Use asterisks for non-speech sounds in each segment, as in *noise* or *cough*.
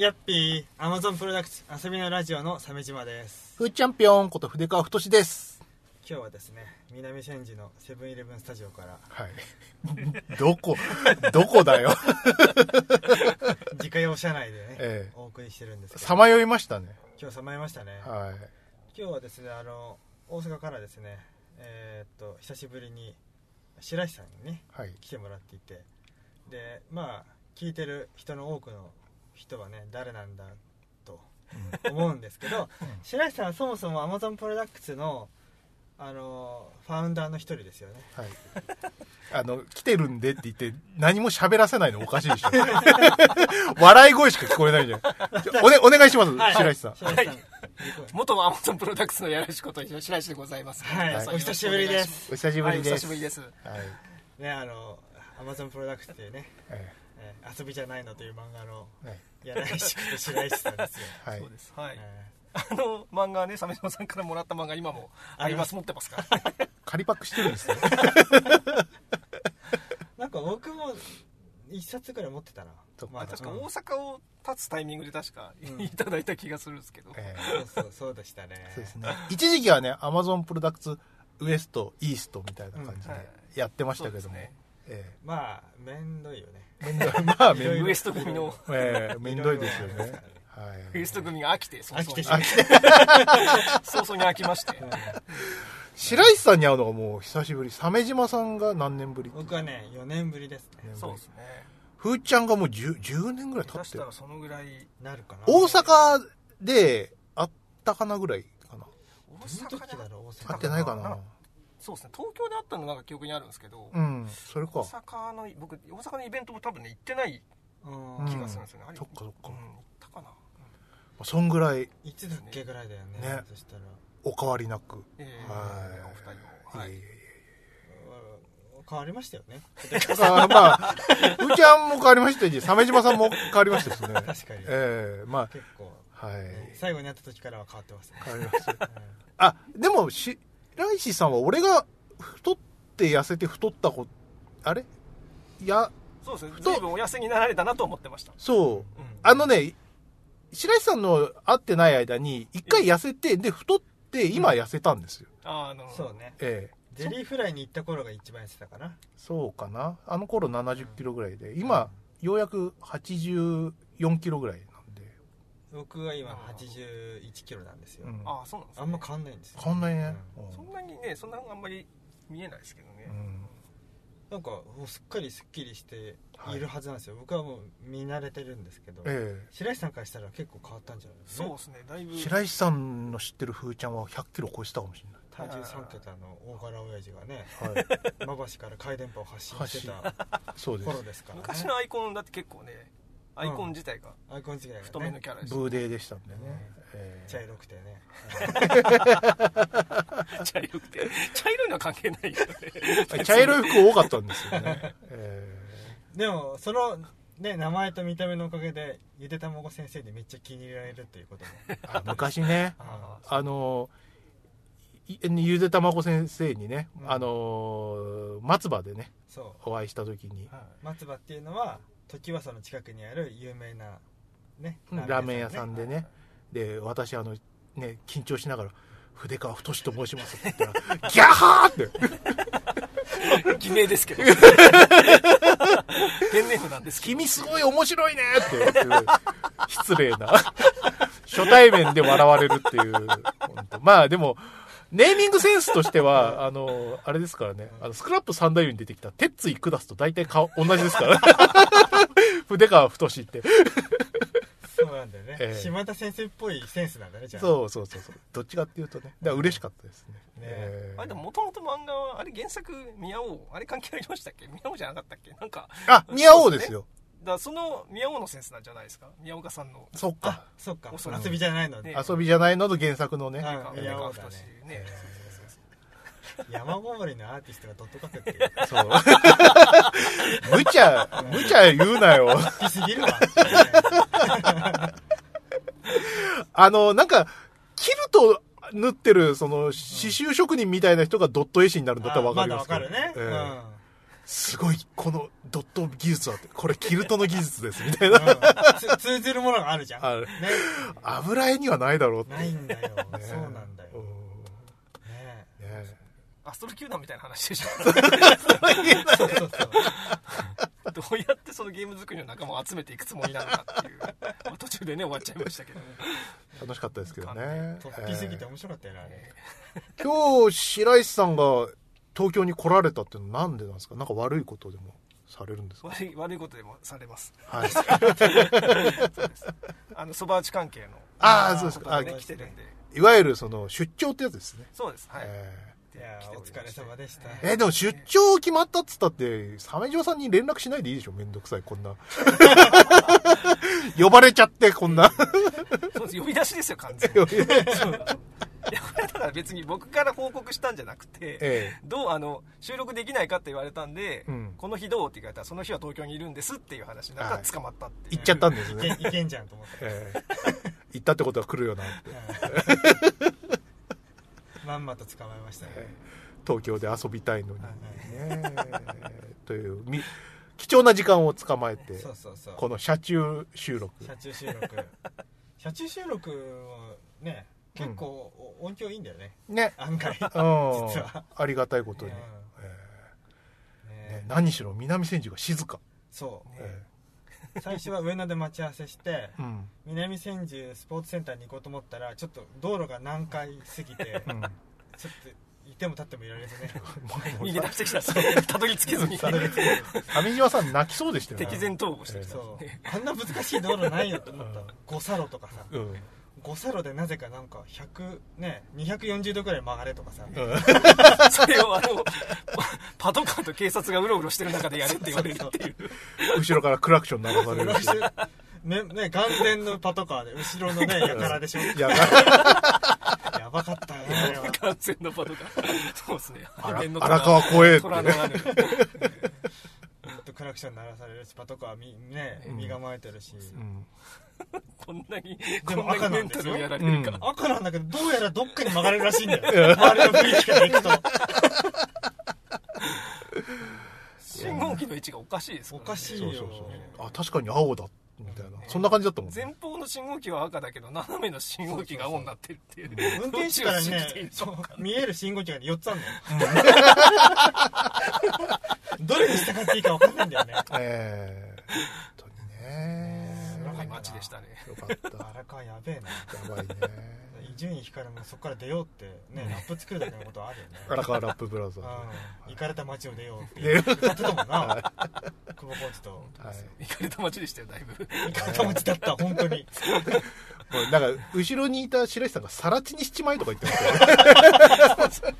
やっぴー、アマゾンプロダクツ遊びのラジオの鮫島です。ふーチャンピオンこと筆川太です。今日はですね、南千住のセブンイレブンスタジオから、はい。どこ、どこだよ。*laughs* 自家用車内でね、ええお送りしてるんですけど、さまよいましたね。今日さまよいましたね。はい。今日はですね、あの、大阪からですね、えーっと、久しぶりに白石さんにね、はい。来てもらっていて、で、まあ、聞いてる人の多くの人はね、誰なんだと思うんですけど、白石さんはそもそも Amazon プロダクツのあのファウンダーの一人ですよねはい。あの、来てるんでって言って、何も喋らせないのおかしいでしょ。*laughs* 笑い声しか聞こえないじゃん。おね、お願いします、白石さん。白石さん、元アマゾンプロダクツのやらしこと白石でございます。はい、はいお久しぶりですお久しぶりです。はい、お久しぶりです。はい。ねあの Amazon プロダクツっていうね、ええー遊びじゃないのという漫画のえはい。柳石くと白石さんですよ、*laughs* はいそう。です。はい。えあの漫画ね、鮫島さんからもらった漫画今もあります。持ってますか *laughs* 仮パックしてるんですね。ー *laughs* なんか僕も一冊ぐらい持ってたなまだうん確か大阪を立つタイミングで確かうんいただいた気がするんですけど。えそうそうそうでしたねえそうですね。一時期はね、アマゾンプロダクツウエスト、イーストみたいな感じでやってましたけども。そうですねえまあめんどいよねえめんどい。まあ、めんどい。ウエスト組のええめんどいですよね。ウエスト組が飽きて、早々に飽きて *laughs* 早々に飽きまして。白石さんに会うのがもう久しぶり。鮫島さんが何年ぶり僕はね4年ぶりですねそうですね。ふーちゃんがもう 10, 10年ぐらい経ってたら。そのぐらい、なるかな大阪で会ったかなぐらいかな。大阪でだろう？大阪会ってないかな。そうですね、東京であったのなんか記憶にあるんですけど、うん、それか大。阪の、僕、大阪のイベントも多分ね、行ってないうん気がするんですよね。あれそっかそっかうん、行ったかな。そんぐらいいつだっけぐらいだよねねそしたらお変わりなく。ええはいお二人を。はいいえい。えいうん変わりましたよねえだからまあ、ふーちゃんも変わりましたし、鮫島さんも変わりましたしね。*laughs* 確かにええま結構あ、はい。ね最後に会った時からは変わってますね変わりました。あ、でも、し、白石さんは俺が太って痩せて太った子、あれ？いや、そうですね、ふとずいぶんお痩せになられたなと思ってました。そう。うんあのね、白石さんの会ってない間に、一回痩せて、で、太って、今痩せたんですよ。あーなるほどそうねええ。ゼリーフライに行った頃が一番痩せたかなそうかな。あの頃70キロぐらいで、今、ようやく84キロぐらい。僕は今81キロなんですようんああ、そうなんですね。あんま変わんないんですよ変わんないね。そんなにね、そんなあんまり見えないですけどね。うん。なんかもうすっかりすっきりしているはずなんですよ僕はもう見慣れてるんですけどえ白石さんからしたら結構変わったんじゃないですかそうですね、だいぶ。え。白石さんの知ってる風ちゃんは100キロ超えてたかもしれない。体重3桁の大柄親父がねはい。*laughs* 馬橋から回電波を発信してた。頃ですからね昔のアイコンだって結構ね、アイコン自体がアイコン違いがね。太めのキャラです。ブーデーでしたんでね。ええ茶色くてね。*laughs* 茶色くて。茶色いのは関係ないよね。茶色い服多かったんですよね。*laughs* えでもそのね名前と見た目のおかげでゆでたまご先生にめっちゃ気に入られるっていうことも。昔ね、*laughs* ああの、いゆでたまご先生にね、うん。あの、松葉でね、そう。お会いした時に、松葉っていうのは時はその近くにある有名なねラーメン屋さんでね、で、私、あの、ね、緊張しながら、筆川太と申しますって言ったら、ギャハーって、*laughs* 偽名ですけど。ペンネームなんです。君すごい面白いねって言って、失礼な。初対面で笑われるっていう。本当まあでも、ネーミングセンスとしては、*laughs* あの、あれですからね、あの、スクラップ三太夫に出てきた、鉄ツイクダスと大体顔、同じですから。*laughs* 筆川太って。そうなんだよね、ええ島田先生っぽいセンスなんだねじゃあそうそうそうそう。どっちかっていうとね。だから嬉しかったですね。ねえーあれでももともと漫画は、あれ原作、宮王、あれ関係ありましたっけ？宮王じゃなかったっけ？なんか、あ、宮王ですよ。だからその宮王のセンスなんじゃないですか？宮岡さんの。そっか。あ。そっか。遊びじゃないの。で、ね。遊びじゃないの？と原作のね。うん宮王だね。太しね。*laughs* 山ごもりのアーティストがドット書くって。そう。*laughs* 無茶、無茶言うなよ。好きすぎるわ。*laughs* あの、なんか、キルト縫ってる、その、刺繍職人みたいな人がドット絵師になるんだったらわかりますかるね、ええ。うんすごいこのドット技術はってこれキルトの技術ですみたいな。うん。つ通じるものがあるじゃん。あるね。油絵にはないだろうって。ないんだよ、ね。そうなんだよ、うん。ね。ね。アストロ球団みたいな話でしょ。そうそうそう。どうやってそのゲーム作りの仲間を集めていくつもりなのかっていう、まあ途中でね終わっちゃいましたけど楽しかったですけどね。突飛すぎてえ面白かったよねあれ。ー。今日白石さんが東京に来られたっていうのはなんでなんですか？なんか悪いことでもされるんですか？悪い悪いことでもされます。はい。*laughs* あのそば打ち関係のああそうですか。ね来てるんで。いわゆるその出張ってやつですね。そうです。はい、えー。いやーお疲れ様でした。えでも出張決まったっつったって鮫島さんに連絡しないでいいでしょ？めんどくさい。こんな。*laughs* 呼ばれちゃってこんな。そうです。呼び出しですよ完全に *laughs* これだから別に僕から報告したんじゃなくて、えどうあの収録できないかって言われたんで、うん。この日どうって言われたらその日は東京にいるんですっていう話になったはいら捕まったっていう、行っちゃったんですいねけいけんじゃんと思って、ええ。行ったってことは来るよなって。うんまんまと捕まえましたね、東京で遊びたいのに、というみ貴重な時間を捕まえてそうそうそう。この車中収録。車中収録。車中収録もね結構お音響いいんだよね。ね。案外。うん。実は。ありがたいことに、何しろ南千住が静か、そう。え最初は上野で待ち合わせしてえうん。南千住スポーツセンターに行こうと思ったらちょっと道路が難解すぎてうん。ちょっといても立ってもいられずね。逃げ出してきた。たどり着けずに。たどり着けず上島さん泣きそうでしたよね敵前逃亡してきたそうねあんな難しい道路ないよと思った五差路とかさうん五差路でなぜかなんか100ね240度くらい曲がれとかさ。*laughs* それをあの *laughs* パトカーと警察がうろうろしてる中でやれって言われるっていう。後ろからクラクション鳴 *laughs* らされるし。ねね眼前のパトカーで後ろのねやからでしょ。いややばかったよねあれは。完全のパトカー。そうですね。荒川怖えって。虎の穴ほん。とクラクション鳴らされるしパトカーみねうん。身構えてるし、うん *laughs* こんなにでこんも赤なにメンタなんですよ。ルをやられるか、うん。赤なんだけどどうやらどっかに曲がれるらしいんだよ。*laughs* 周りの雰囲気から行くと信号機の位置がおかしいですからね。おかしいよ。そうそうそう。あ確かに青だみたいな。そんな感じだったもんね。前方の信号機は赤だけど斜めの信号機が青になってるっていう。運転手からね見える信号機が4つあるのよ。*laughs* どれに従っていいか分かんないんだよね。ええ本当にね長い街でしたね。よかった。*laughs* 荒川やべえな。やばいね。伊集院光もそこから出ようってねラップ作るだけのことはあるよね。*laughs* 荒川ラップブラザー行かれた街を出ようって出よう。歌ってたもんな。久保コーチと。はい。行かれた街でしたよだいぶ。行かれた街だった本当に。*laughs* もうなんか後ろにいた白石さんがさら地にしちまいとか言ってましたよ。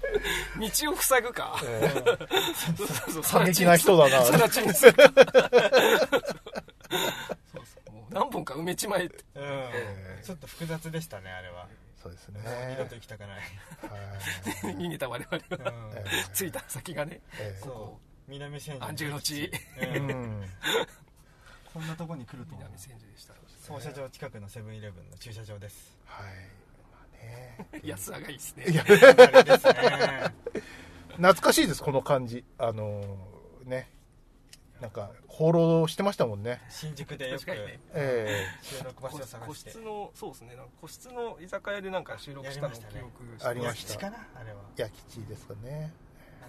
道を塞ぐか、えそうそうそう。過激な人だな。さら地にする何本か埋めちまえって。うん。えちょっと複雑でしたねあれは。そうですね。二度と行きたくない。はい。逃げた我々うん着いた先がねええ。そう。南千住。安住の地。うん。ん。こんなとこに来ると南千住でした。操車場近くのセブンイレブンの駐車場です。はい。まあね。*laughs* 安上がりですね。いやあれですね。*laughs* 懐かしいですこの感じ。あのーねなんか放浪してましたもんね。新宿でよく確かにね。え収録場所を探個して。室のそうですね。なんか個室の居酒屋でなんか収録したのを記憶してありました。いや基地かなあれは。え焼き地ですかね。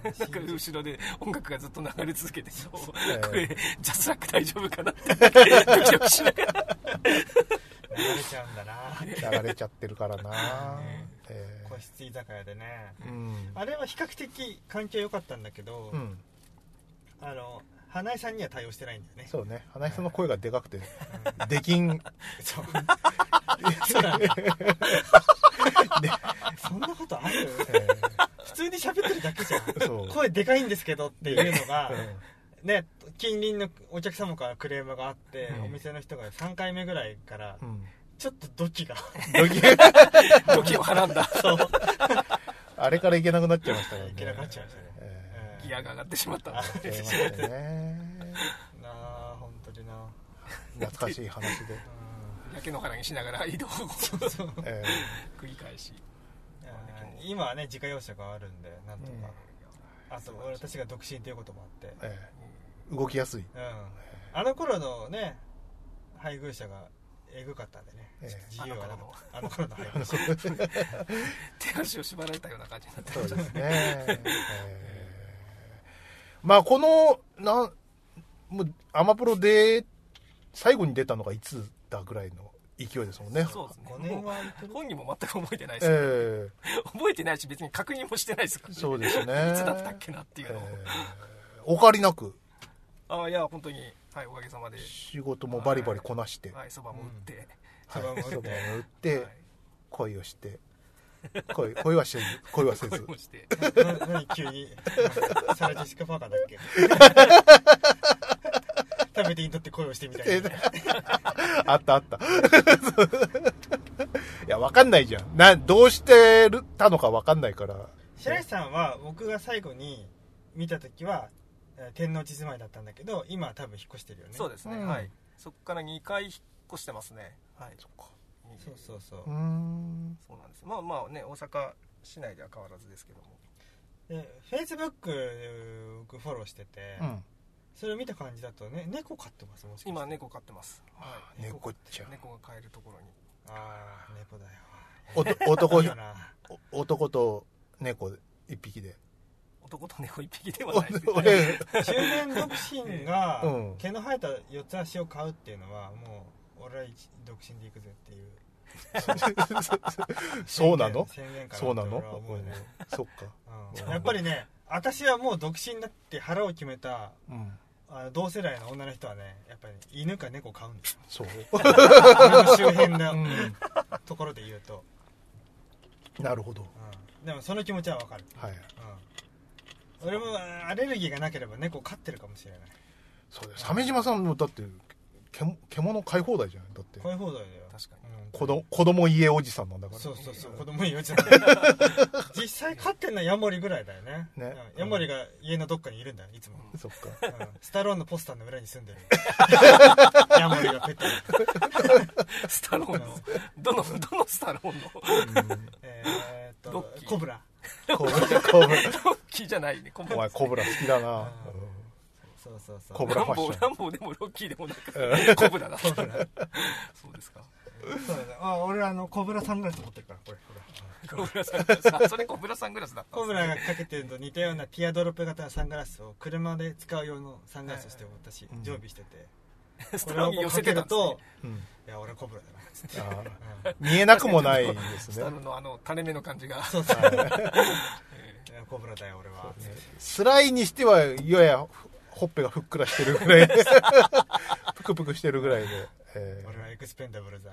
なんか後ろで音楽がずっと流れ続けてそう。ええ。これジャスラック大丈夫かなって。ドキドキしながら流れちゃうんだな。流れちゃってるからな。え個室居酒屋でね。えうん。あれは比較的環境良かったんだけど、うん。あの花江さんには対応してないんだよね。そうね。花井さんの声がでかくてできん。そう。*laughs* そうだね。そんなことある？え普通に喋ってるだけじゃん。声でかいんですけどっていうのがうんね近隣のお客様からクレームがあって、うん。お店の人が3回目ぐらいからうん。ちょっとドキが。ドキ？*laughs* ドキをはらんだ。そう。*laughs* あれから行けなくなっちゃいましたね。いけなくなっちゃいましたね。えギアが上がってしまったね。*laughs* なあ本当にな。懐かしい話で、う焼け野原にしながら移動を繰り返し。今はね自家用車があるんでなんとか、えあと俺たちが独身っていうこともあって。ええ。動きやすい。うん。あの頃のね配偶者がえぐかったんでね、ええ。自由はなかった。あの頃の。配偶者。*laughs* 手足を縛られたような感じになってそうましたですね。ええまあ、この、なん、もう、アマプロで、最後に出たのがいつだぐらいの勢いですもんね。そうですね。5年もは言ってるう本人も全く覚えてないです、え覚えてないし別に確認もしてないですから、えそうですね。いつだったっけなっていうの。を、ええ。お変わりなく、ああいや本当に。はいおかげさまで。仕事もバリバリこなして、はいそばも打って、そばも打ってそばも打って、はい。恋をして、*laughs* 恋恋はせず、恋はせず。恋もして。な *laughs* 何急に？*laughs* サラ・ジェシカ・パーカーだっけ？食べていいんだって声をしてみたいな。あったあった。いや、わかんないじゃん。な、どうしてるたのかわかんないから。白石さんは僕が最後に見た時はえー天王寺住まいだったんだけど今は多分引っ越してるよね。そうですね、うん。はい。そこから2回引っ越してますね。はい。そっか。そうそうそう。う。そうなんです。まあまあね大阪市内では変わらずですけども。でフェイスブック僕フォローしてて、うん。それを見た感じだとね猫飼ってますもしかして。今猫飼ってます、はい、猫っちゃ。ん。猫が飼えるところに。ああ猫だよ。*laughs* 男男と猫一匹で。男と猫一匹ではないですけど俺、中年独身がうん。毛の生えた四つ足を飼うっていうのはもう俺は一独身で行くぜっていう。*laughs* そうなの？宣言かなそうなの？うん。そっか。うん。やっぱりね私はもう独身だって腹を決めたうん。あの同世代の女の人はねやっぱり、ね、犬か猫飼うんですよ。そう。*laughs* 周辺のうん。ところで言うと、なるほど。うん、でもその気持ちはわかる、はい。うん、俺もあアレルギーがなければ猫飼ってるかもしれない。そうだよ。鮫島さんもだって、け獣飼い放題じゃない？だって。飼い放題だよ。確かに。うん。子供、子供家おじさんなんだから。そうそうそう。子供じゃん。*laughs* 実際飼ってんのはヤモリぐらいだよね。ね。うん。ヤモリが家のどっかにいるんだよいつも、そっか。うん。スタローンのポスターの裏に住んでる。*laughs* ヤモリがペットに。*laughs* スタローンの？どのどのスタローンの？えーっとロッキー。コブラ。コブラ、コブラ。ロッキーじゃないねコブお前コブラ好きだな。そうそうそう。コブラファッション。ーランボーでもロッキーでもなくうん。コブラだ。ったそうですか。そうだね。あ俺あのコブラサングラス持ってるからこれ。ほらコブラサングラスあそれコブラサングラスだったんコブですね。ラがかけてるのと似たようなティアドロップ型のサングラスを車で使う用のサングラスとして私うん。常備してて、スこれをタローンに寄せてたんですね。と、うん。いや俺コブラだなっつって、見えなくもないですね。スタロ。ーンのあの垂れ目の感じが。そうそう。*laughs* コブラだよ俺は。つってスライにしては、ややほっぺがふっくらしてるぐらい。*laughs* ぷくぷくしてるぐらいで。えー俺はエクスペンダブルだ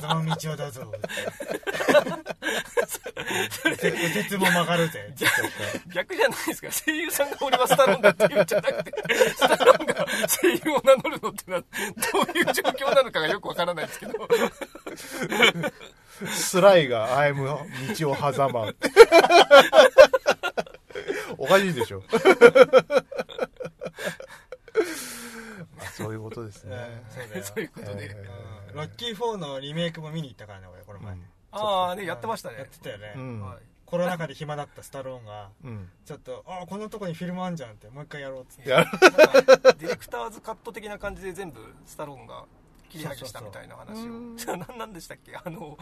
狭間道をだぞ鉄も曲がるぜ逆じゃないですか声優さんが俺はスタローンだって言うんじゃなくてスタローンが声優を名乗るのってのはどういう状況なのかがよくわからないですけどスライがアイム道を狭間。おかしいでしょ。*laughs* まあそういうことですね。そうだよそういうことで、えうんロッキー4のリメイクも見に行ったからね俺この前、うん。ああねやってましたね。やってたよね、うん。はいコロナ禍で暇だったスタローンがうん。ちょっとあこんなとこにフィルムあんじゃんってもう一回やろうっつって。なんかディレクターズカット的な感じで全部スタローンが切り上げしたみたいな話を。そう *laughs* ななんでしたっけ？あの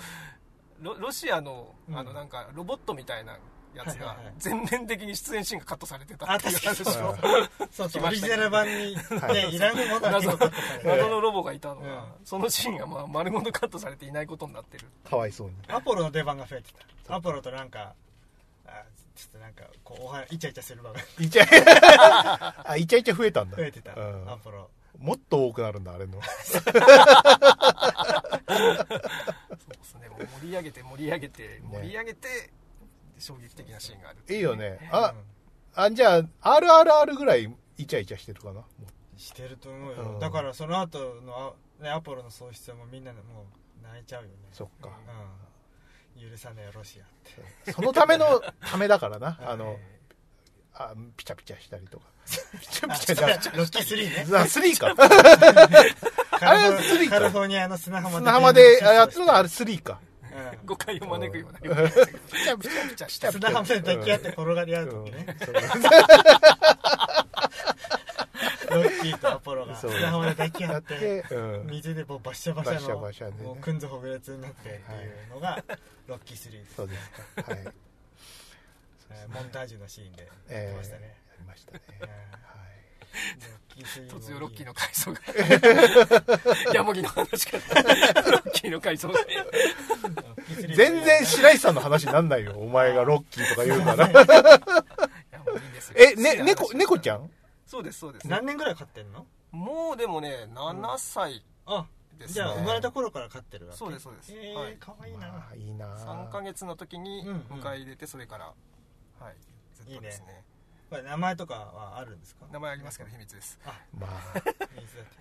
ロロシアのあのうん。なんかロボットみたいなやつが全面的に出演シーンがカットされてたあっていう話をそう。オリジナル版に、はい。ね、いらぬものが謎のロボがいたのが、うんそのシーンがまあ丸ごとカットされていないことになってるかわいそうに。アポロの出番が増えてた。アポロとなんかあちょっとなんかこうお話イチャイチャする場面。イチャ *laughs* あ、イチャイチャ増えたんだ。増えてた、うん。アポロ。もっと多くなるんだ、あれの。*laughs* そうですね。もう盛り上げて盛り上げて盛り上げて衝撃的なシーンがあるいいよね。あう、あ、じゃあ、RRR ぐらいイチャイチャしてるかな？してると思うよ、うんだからその後のあ、ね、アポロの喪失はもうみんなでもう泣いちゃうよねうそっか。うん、許さねえロシアってそのための *laughs* ためだからな。あの、えあピチャピチャしたりとか。*laughs* ピチャピチャじゃロッキー3ねあ、3か。あれスリーか *laughs* カリフォルニアの砂浜砂浜でやってるのはあれ3か。ううん。誤解を招くような。ピチャピチャピチャした砂浜で抱き合って転がり合う時ね、そうロッキーとアポロがそう砂浜で抱き合って水でもうバッシャバシャのうくんずほぐれつになってっていうのがロッキーシリーズ、そうですか。はい。*laughs* えーモンタージュのシーンでやえーってましたね、やりましたね。えはい突如ロッキーの回想が。ヤモギの話から。ロッキーの回想が。全然白石さんの話になんないよお前がロッキーとか言うから *laughs* えね猫猫ちゃん？そうです、そうです。何年ぐらい飼ってんの？もうでもね、7歳あですね。じゃあ生まれた頃から飼ってるわけ？そうです、そうです。えーはい。かわいいな、まあいいな3ヶ月の時にうんうん迎え入れて、それから、はい。ずっとですね。これ名前とかはあるんですか？名前ありますけど秘密です。あま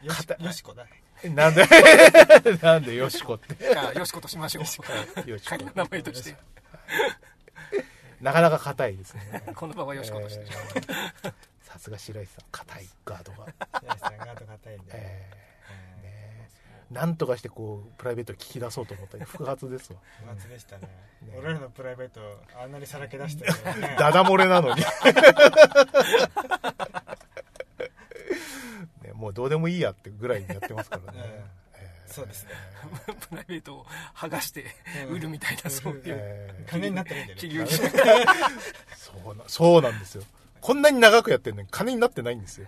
よしよしこだ。あなんで？*laughs* なんでよしこって？じゃあ、よしことしましょう。よしこ。仮の名前として。なかなか硬いですね。この場はよしことして。えーさすが白石さん。硬いガードが。白石さんが後硬いんで、ええー。ねなんとかしてこうプライベートを聞き出そうと思ったけど *laughs* 複発ですわ。ー不発でしたね。ね。俺らのプライベートあんなにさらけ出してね。*laughs* ダダ漏れなのに。*laughs* ねもうどうでもいいやってぐらいにやってますからね、うん。えー。そうですね。プライベートを剥がして売るみたいな、そういう。えー。金になったらいいんだよ企ね業そうなそうなんですよ。こんなに長くやってるのに金になってないんですよ、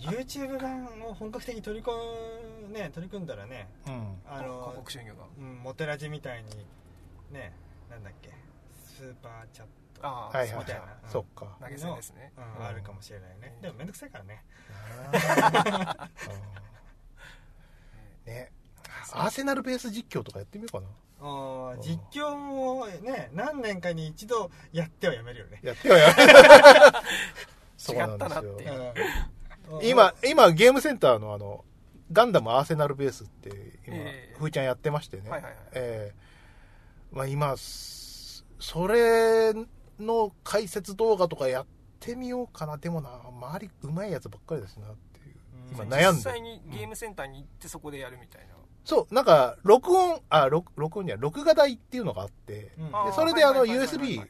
YouTube 版を本格的に取り込んね取り組んだらねうん、あ広の告収入が。うんモテラジみたいにねなんだっけスーパーチャットああ、はいはいみたいな。はいそっか。投げ銭ですね。うんあるかもしれないね。でもめんどくさいからね。*laughs* うんね。アーセナルベース実況とかやってみようかな。あー実況もね何年かに一度やってはやめるよね。やってよや *laughs* そうなん違ったなですよっていう。うん今今ゲームセンターのあのガンダムアーセナルベースって今、ええ。ふーちゃんやってましてね、はいはいはい。ええ。まあ、今すそれの解説動画とかやってみようかな。でもな周りうまいやつばっかりだしなっていう。今うん。悩んで実際にゲームセンターに行ってそこでやるみたいな。そう。なんか録音あ録録音には録画台っていうのがあって、うん。あーでそれであのはいはいはいはい USB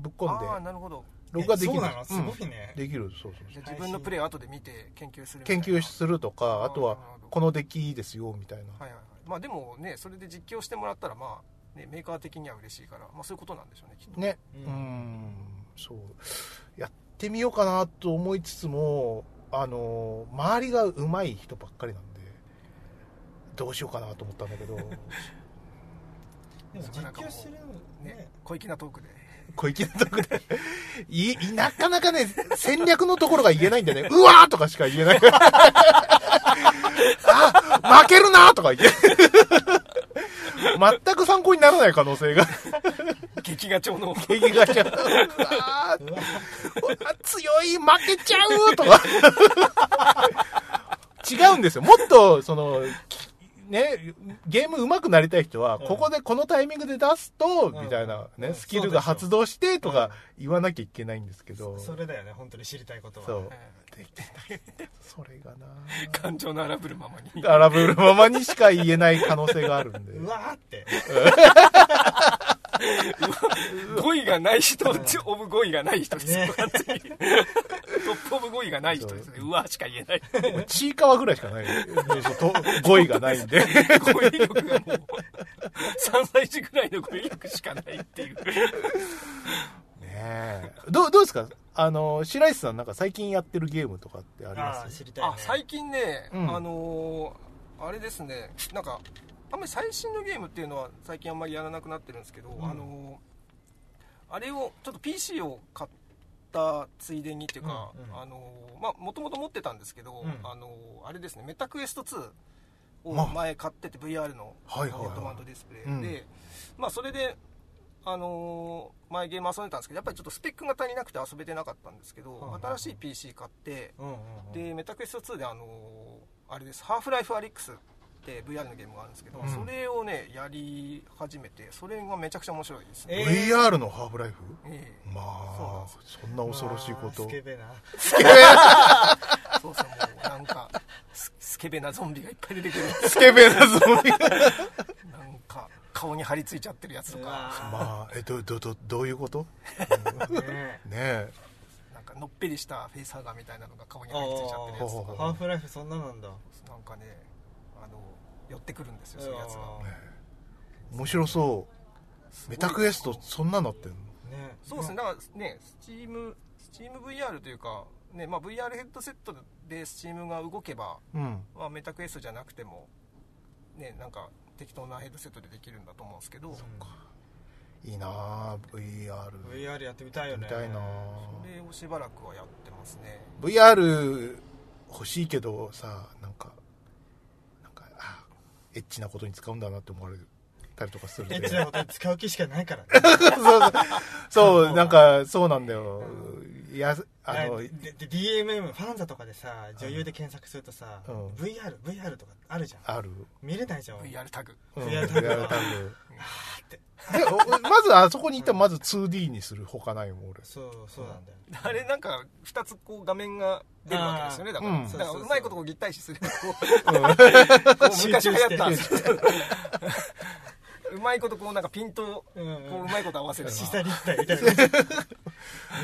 ぶっ込んああ、でなるほど。録画できる。えそうなの？すごいうん。ねできる。そうそう自分のプレイを後で見て研究する研な。究するとかあとはこのデッキいいですよみたいな、はいはいはい。まあでもねそれで実況してもらったらまあ、ね、メーカー的には嬉しいから、まあ、そういうことなんでしょうねきっと。ね。ううん。んそう。やってみようかなと思いつつもあの周りが上手い人ばっかりなんでどうしようかなと思ったんだけど。*laughs* でも実況するねね小粋なトークで小粋なとこで。いいなかなかね戦略のところが言えないんでね。うわーとかしか言えない。*laughs* あ負けるなとか言え全く参考にならない可能性が。劇画調の敵がちゃううわー。うわ強い負けちゃうとか。違うんですよ。もっとそのねゲーム上手くなりたい人はうん。ここでこのタイミングで出すと、うん。みたいなね、うん。スキルが発動してとかうん。言わなきゃいけないんですけど、それだよね本当に知りたいことは。そう。えできない。それがな。ー感情の荒ぶるままに。荒ぶるままにしか言えない可能性があるんで。*laughs* うわーって。語彙がない人オブ語彙がない人です。ね。トップオブ語彙がない人です。ねう。わしか言えない。ちいかわぐらいしかない。語彙がないんで語彙力がもう3歳児ぐらいの語彙力しかないっていう。ねえ。どうどうですか？あの白石さんなんか最近やってるゲームとかってありあます？あ知りたいね。あ最近ね、うん。あのーあれですね。なんかあんまり最新のゲームっていうのは最近あんまりやらなくなってるんですけど、ん。あのーあれをちょっと PC を買ったついでにっていうか、うんうん。あのーまあもともと持ってたんですけど、うん。あのーあれですね。メタクエスト2をまあ。前買ってて VR のヘッドマウントディスプレイ、うん。でまあそれであのー前ゲーム遊んでたんですけどやっぱりちょっとスペックが足りなくて遊べてなかったんですけど、はいはい新しい PC 買って、うんうんうんでメタクエスト2であのーあれです「ハーフライフアリックス」って VR のゲームがあるんですけど、うん。それをねやり始めてそれがめちゃくちゃ面白いですね、えー。VR のハーフライフ？ええ。まあそんな恐ろしいこと。まあスケベな。*laughs* そうそうもうなんかススケベなゾンビがいっぱい出てくる。スケベなゾンビ *laughs* なんか顔に張り付いちゃってるやつとか。まあえどどどどういうこと？ーねねえ。なんかのっぺりしたフェイスハガーみたいなのが顔に張り付いちゃってるやつとか。ハーフライフそんななんだ。なんかねあの寄ってくるんですよそういうやつが。面白そう。メタクエストそんなのってんの？ね。そうですね。だからねスチームスチーム VR というかねまあ、VR ヘッドセットでスチームが動けば、うん。まあ、メタクエストじゃなくてもねなんか適当なヘッドセットでできるんだと思うんですけど。いいなあ VR VR やってみたいよね。見たいなあ。それをしばらくはやってますね。VR 欲しいけどさなんかエッチなことに使うんだなって思われる。たりとかするエッチなことに使う気しかないからね。*laughs* そうそう。なんかそうなんだよ。いやあのでで DMM ファンザとかでさ女優で検索するとさ、うん。VR VR とかあるじゃん。ある。見れないじゃん。VR タグ。うん。VR タグ。VR タグ。って。まずあそこに行ったらまず 2D にするほかないもん俺。そうそうなんだよ。あれなんか2つこう画面が出るわけですよねだから,、うんだからうまいことこう立体視する。*laughs* こうこう集昔中して流行ったんですよ *laughs* うまいことこうなんかピントこううまいこと合わせる下立体みたいな。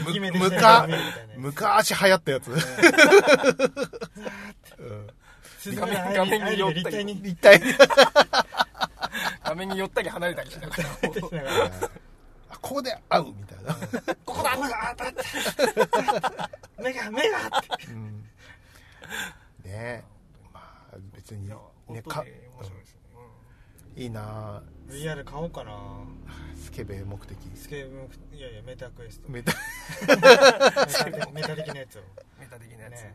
む下が見るみたいな昔流行ったやつ、画面が画面に寄ったり。で立体。に画面に寄ったり離れたりしながら。*laughs* こここで会うみたいな、ここだここだあったあった目が目がってうんねえまあ別にねかいいな VR 買おうかな。スケベ目的。スケームいやいやメタクエスト。メタメタメタ的なやつを。うんメタ的なやつ、ね。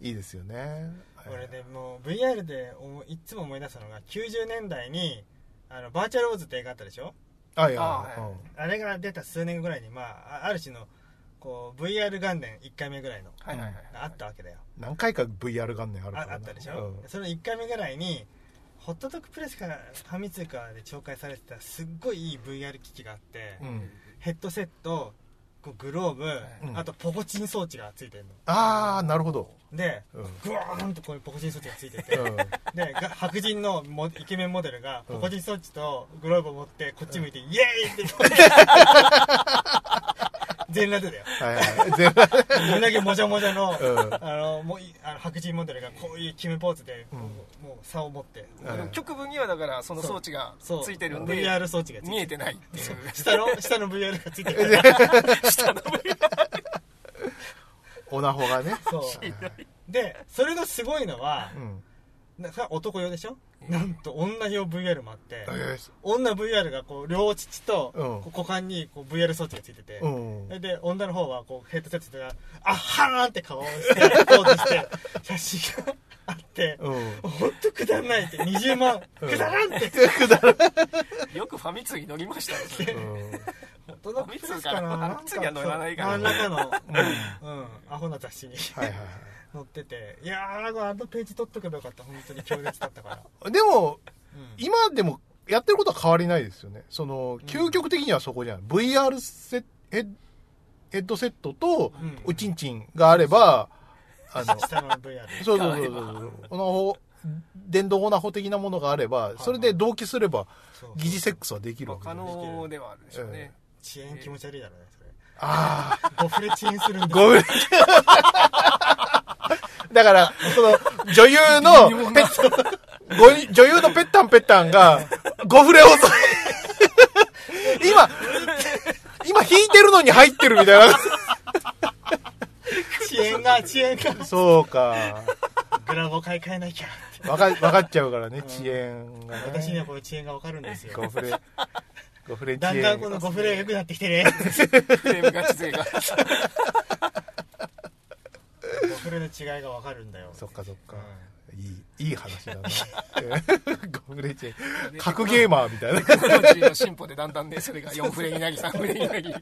いいですよね。俺ねもう VR で思いつも思い出すのが90年代にあのバーチャルオーズって映画あったでしょ？あいやあはいうん。あれが出た数年ぐらいにまああある種のこう VR 元年1回目ぐらいのはいはいはい、があったわけだよ。何回か VR 元年あるかあらな。あったでしょ、その1回目ぐらいにホットドッグプレスからファミ通かで紹介されてたすっごいいい VR 機器があって、うん、うんヘッドセットこうグローブ、うん。あとポコチン装置がついてるの。ああなるほど、でうん。グワーンとこういうポコチン装置がついてて、うん。でが白人のモイケメンモデルがポコチン装置とグローブを持ってこっち向いて、イエーイって *laughs* 全裸でだよ。はいはい。*laughs* 全部胸毛もじゃもじゃの,、うん。あのもういあの白人モデルがこういう決めポーズで、うん。もう差を持って。局部にはだからその装置がそう。ついてるんで VR 装置がついて見えてないっていう。下の *laughs* 下の VR がついてる。か *laughs* ら下の VR オナホがね。そう。でそれがすごいのはうん。なそれは男用でしょ、*laughs* なんと女用 VR もあって、え女 VR がこう両乳と股間にこう VR 装置がついてて、で女の方はこうヘッドセットであっはーんって顔をしてポーズして *laughs* 写真があってうん。本当くだらないって20万。くだらんって。よくファミ通に乗りましたね。ホットドッグプレスかな。ファミ通かなファミ通には乗らないから何らかの、うん、アホな雑誌に。はいはいは載ってて。いやーこれあのページ取っとけばよかった。本当に強烈だったから、い *laughs* でもうん。今でもやってることは変わりないですよね。その究極的にはそこじゃん、VR セヘッヘッドセットとうん。おちんちんがあれば、あの *laughs* 下の VR そうそうそうそう。この電動オナホ的なものがあればそれで同期すれば疑似セックスはできるわけじゃない能ではあるでしょうね、遅延気持ち悪いだろうねそれ。ああゴフレ遅延するんだごめんだからその女優のペッ *laughs* ご女優のペッタンペッタンがゴフレを今今弾いてるのに入ってるみたいな。遅延が遅延が。そうか。グラボ買い替えなきゃ。わかわかっちゃうからね遅延がね。私にはこの遅延が分かるんですよ。ゴフレゴフレ遅だ延んだんこのゴフレが良くなってきてね。フレームガチ勢がゴフレの違いが分かるんだよ。そっかそっか。ういいいい話だな。*laughs* ゴフレ遅延格ゲーマーみたいな。テクノロジーの進歩でだんだんねそれが4フレになり3フレになり。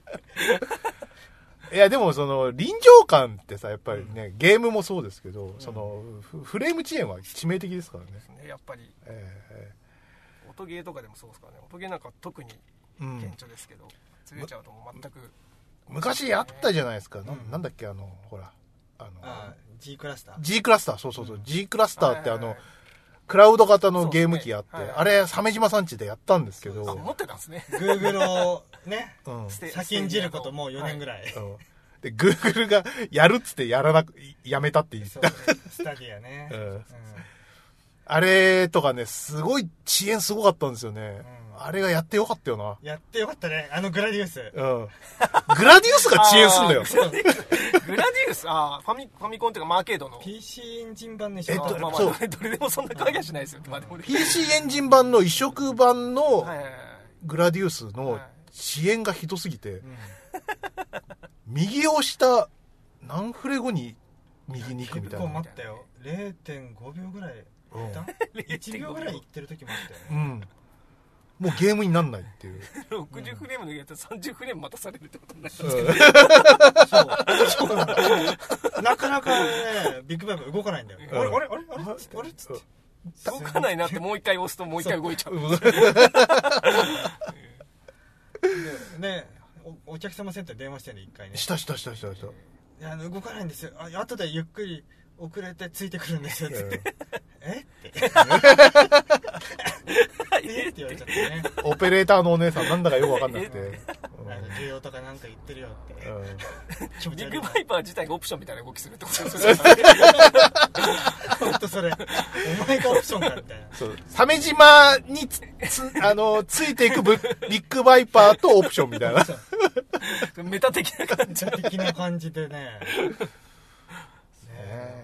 いやでもその臨場感ってさやっぱりね、ゲームもそうですけど、そのフフレーム遅延は致命的ですからね、ねやっぱり。え音ゲーとかでもそうですからね。音ゲーなんか特にーうん顕著ですけど、ずれちゃうともう全く昔あったじゃないですか、なうんなんだっけあのほらあのああ G クラスター。G クラスターそうそうそう、G クラスターってあの、はいはいはい。クラウド型のゲーム機あって、そうですね。はいあれ、鮫島さんちでやったんですけど、あ持ってたんですね。Google をねうん。先んじることもう4年ぐらい、うん。で、Google がやるっつってやらなく、やめたって言っそうた。スタディアね、うん。うん。あれとかね、すごい遅延すごかったんですよね。うんあれがやってよかったよな。やってよかったね。あのグラディウス。うん。グラディウスが遅延すんだよ。*laughs* グラディウス？あーファミファミコンっていうかマーケードの。PC エンジン版の一えっと緒まあまあそうどれ *laughs* どれでもそんな影はしないですよ。まあでもね。PC エンジン版の移植版のグラディウスのはい遅延がひどすぎて、うん。右を押した何フレ後に右に行くみたいな。結構待ったよ。0.5秒ぐらい。うん。いった1秒ぐらいいってる時もあったよね。うん。もうゲームになんないっていう。*laughs* 60フレームのやつ30フレーム待たされるってことになりますうんそう。そう。なんだなかなかねビッグバイブ動かないんだよ、うん。あれあれあれあれ？あれ？つって。動かないなってもう一回押すともう一回動いちゃう。でねおお客様センターに電話してね一回ね。したしたしたしたした。いや動かないんですよ。あ後でゆっくり遅れてついてくるんですよつって。え *laughs* って。えって言われちゃってね。オペレーターのお姉さんなんだかよくわかんなくて。うん。あの需要とかなんか言ってるよって。ビッグバイパー自体がオプションみたいな動きするってことですよね。ほんとそれ。お前がオプションかみたいな。そう。鮫島につ、つあの、ついていくブビッグバイパーとオプションみたいな。メタ的な感じ。的な感じでね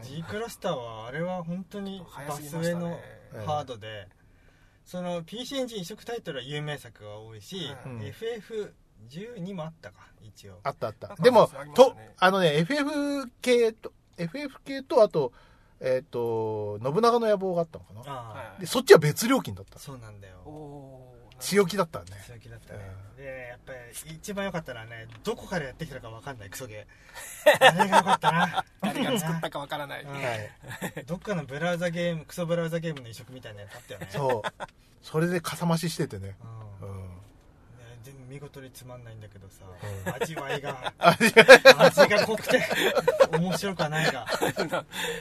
G クラスターはあれは本当に早バすぎましたね。ス上のハードでその PC エンジン移植タイトルは有名作が多いし、うん。FF12 もあったか一応。あったあった。でもと、あのね、FF 系と、FF 系と、あと、えっ、と、信長の野望があったのかな。ああ、はいで、そっちは別料金だった。そうなんだよ強気だったね。強気だったね、でやっぱり一番良かったのはねどこからやってきたか分かんないクソゲー *laughs* あれが良かったな誰が作ったかわからないうんはい。どっかのブラウザゲームクソブラウザゲームの移植みたいなやつあったよねそう。それでかさ増ししててね。ううんん。ね全部見事につまんないんだけどさ、うん味わいが *laughs* 味味が濃くて面白くはないが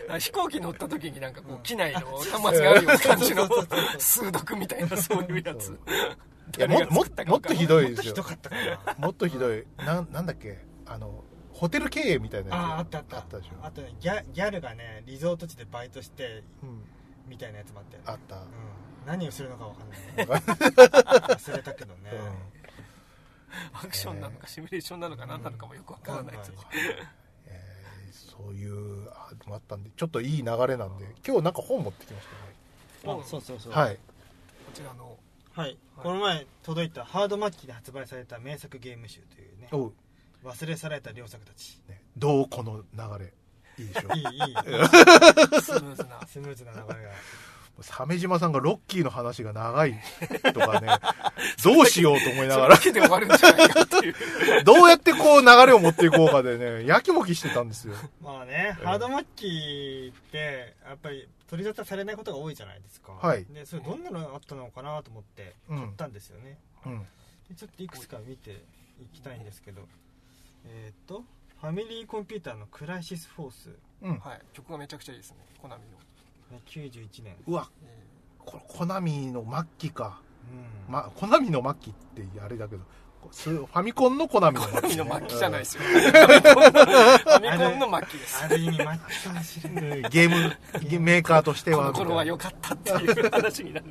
な飛行機乗った時になんかこう機内の端末があるような感じの *laughs* 数読みたいなそういうやつ。いやもももっとひいどいですよ。もっとひど。かったかな。もっとひどい。なん、なんだっけ？あの、ホテル経営みたいなやつ。あああったあった。あったでしょ？あとねギャギャルがねリゾート地でバイトしてうん。みたいなやつもあったよね。あった。うん、何をするのか分かんない。*laughs* 忘れたけどね、アクションなのかシミュレーションなのか何なのかもよくわからないです。*laughs* えーそういう、あもあったんで、ちょっといい流れなんで、今日なんか本持ってきましたね。あそうそうそうはい。こちらの。はい、この前届いたハードマッキで発売された名作ゲーム集というね。忘れ去られた両作たち。ね、どうこの流れ。いいでしょ。いいいい。*laughs* *laughs* スムーズな。スムーズな流れが鮫島さんがロッキーの話が長いとかね、*laughs* どうしようと思いながら。それだ、けで終わるんじゃないかっていう。どうやってこう流れを持っていこうかでね、やきもきしてたんですよ。*laughs* まあね、うんハードマッキーってやっぱり取り沙汰されないことが多いじゃないですか。はい。でそれどんなのがあったのかなと思ってうん。買ったんですよね、うん。でちょっといくつか見ていきたいんですけど。えっ、とファミリーコンピューターのクライシスフォース、ね、うん。はい。曲がめちゃくちゃいいですね。コナミの91年うわ、えこれ、コナミの末期か。うん。ま、コナミの末期ってあれだけど、スファミコンのコナミのーコナミの末期じゃないですよ。よファミコンの末期です。ある意味マッチかもしれないうんゲームゲメーカーとしては。この頃は良かったっていう話になる。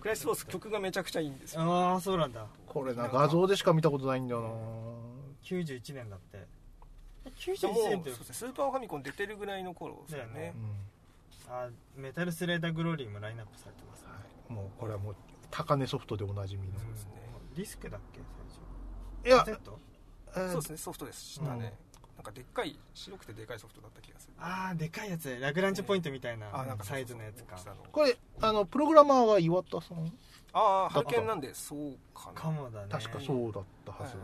クライスフォース曲がめちゃくちゃいいんですよ。ああそうなんだ。これな、画像でしか見たことないんだよな。91年だって。で91も年ってそうですねスーパーファミコン出てるぐらいの頃ですよね。だよね。うんあメタルスレーダーグローリーもラインナップされてますね、もう、これはもう、高値ソフトでおなじみの。うんですね。ディスクだっけいや最初カセット？えーそうですねソフトでしたね、なんかでっかい白くてでかいソフトだった気がする。ああでかいやつ。ラグランジュポイントみたいなあなんかサイズのやつか。これ、あの、プログラマーは岩田さんああハルケンなんでそうかな。かもだね。確かそうだったはず。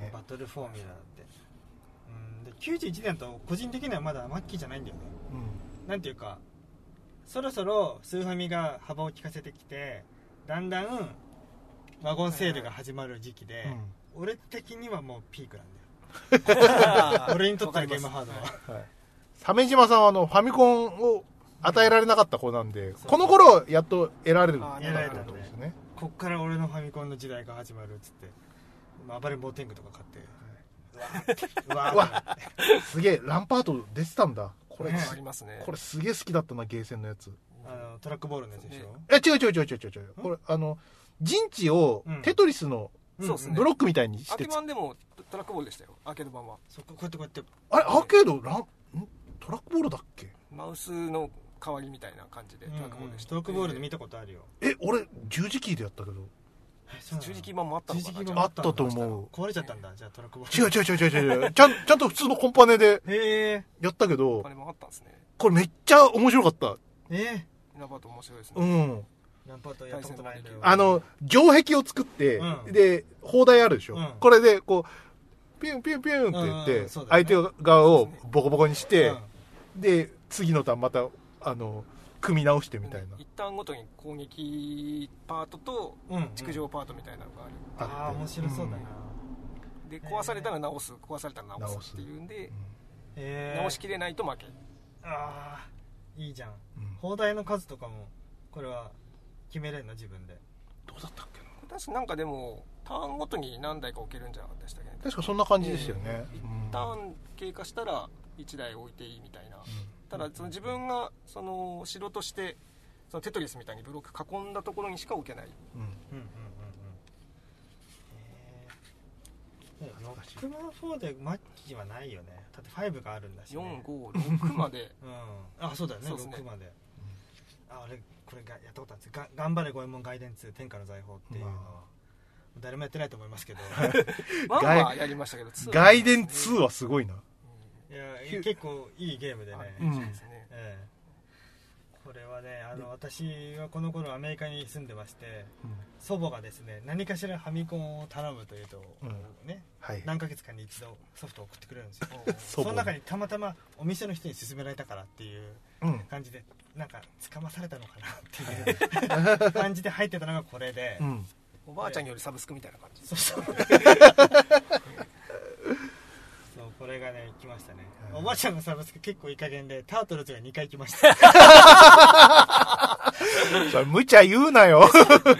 ねバトルフォーミュラーって91年と個人的にはまだ末期じゃないんだよね。うん。なんていうかそろそろスーファミが幅を利かせてきてだんだんワゴンセールが始まる時期で、俺的にはもうピークなんだよ。*laughs* 俺にとってのゲームハードは。はい。鮫島さんはあの、ファミコンを与えられなかった子なんで、この頃やっと得られるあーってことですね。こっから俺のファミコンの時代が始まるっつってまあ暴れん坊天狗とか買ってうわわー。すげえ、ランパート出てたんだ。これ、ねありますね。これすげえ好きだったな、ゲーセンのやつ。あのトラックボールのやつでしょ？え、違う違う違う違う違う違う。これ、あの、陣地をうん。テトリスのそうっすね。ブロックみたいにしアーケでもトラックボールでしたよ。アーケード版は。そここうやってこうやって。あれ、アーケード、ラン、ん？トラックボールだっけ？マウスの代わりみたいな感じでトラックボールでした、トラックボールで見たことあるよ。え、俺、十字キーでやったけど。十字キー版もあったのかな？十字キー版じゃあったと思う。壊れちゃったんだ。じゃあトラックボール違う違う違う違う違う。ちゃん、ちゃんと普通のコンパネでへえ。やったけあどあ、れもあったんですね。これめっちゃ面白かった。えイナバート面白いですうね、ん。ランパートやったことないんだよ。あの、城壁を作って、うん。で、砲台あるでしょ。うん。これで、こう、ピュンピュンピュンって言って、相ね。手側をボコボコにして、うん。で、次のターンまた、あの、組み直してみたいな。一旦ごとに攻撃パートとうん築城パートみたいなのがある、ああ面白そうだな、で壊されたら直す。壊されたら直直すすっていうんでへえ直しきれないと負け。ああいいじゃん。うん。砲台の数とかもこれは決めれるの自分で。どうだったっけな。確かなんかでもターンごとに何台か置けるんじゃなかったでしたっけね確かそんな感じでしたよね。一うんターン経過したら1台置いていいみたいな、ただその自分がその城としてそのテトリスみたいにブロック囲んだところにしか置けない。うんうんうんうん。うん。へえロックマン4でマッキーはないよね。だって5があるんだし、ね、456 *laughs* まで。うん。あそうだよね。ね。6まで、あ俺これがやったことあるんですが頑張れ五右衛門外伝2天下の財宝っていうの。を、ま誰もやってないと思いますけど。ワンはやりましたけど2は。外伝2はすごいな。いや結構いいゲームでね、うん。そうですね。ええ。これはねあの私はこの頃アメリカに住んでまして祖母がですね何かしらファミコンを頼むというと、うん。ねはい。何ヶ月かに一度ソフトを送ってくれるんですよ。祖そ母の中にたまたまお店の人に勧められたからっていううん。感じでなんか捕まされたのかなっていう *laughs* 感じで入ってたのがこれで、うん。おばあちゃんによりサブスクみたいな感じ。そうそう *laughs* れがね来ましたね、うんおばあちゃんのサブスク結構いい加減でタートルズが2回来ました。*laughs* それ無茶言うなよ。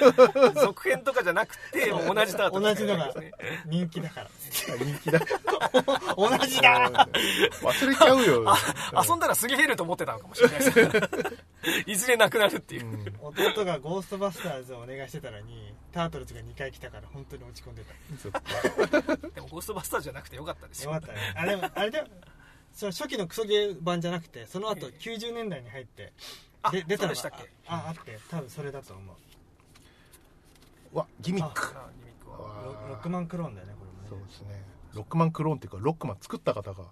*laughs* 続編とかじゃなくて同じタートル同じのが人気だから。人気だ。*laughs* 同じだ。忘れちゃうよ。遊んだらすげえ減ると思ってたのかもしれないです *laughs* いずれなくなるっていう。う、ん。弟がゴーストバスターズをお願いしてたのにタートルズが2回来たから本当に落ち込んでた。*laughs* でもゴーストバスターズじゃなくてよかったですよ。よかったね。あでもあれだよ。その初期のクソゲー版じゃなくてその後ええ。90年代に入ってあで出たのがそうでしたっけ？ああって多分それだと思う。うわ、ギミック。あギミックロロックマンクローンだよねこれもね。そうですね。ロックマンクローンっていうか、ロックマン作った方が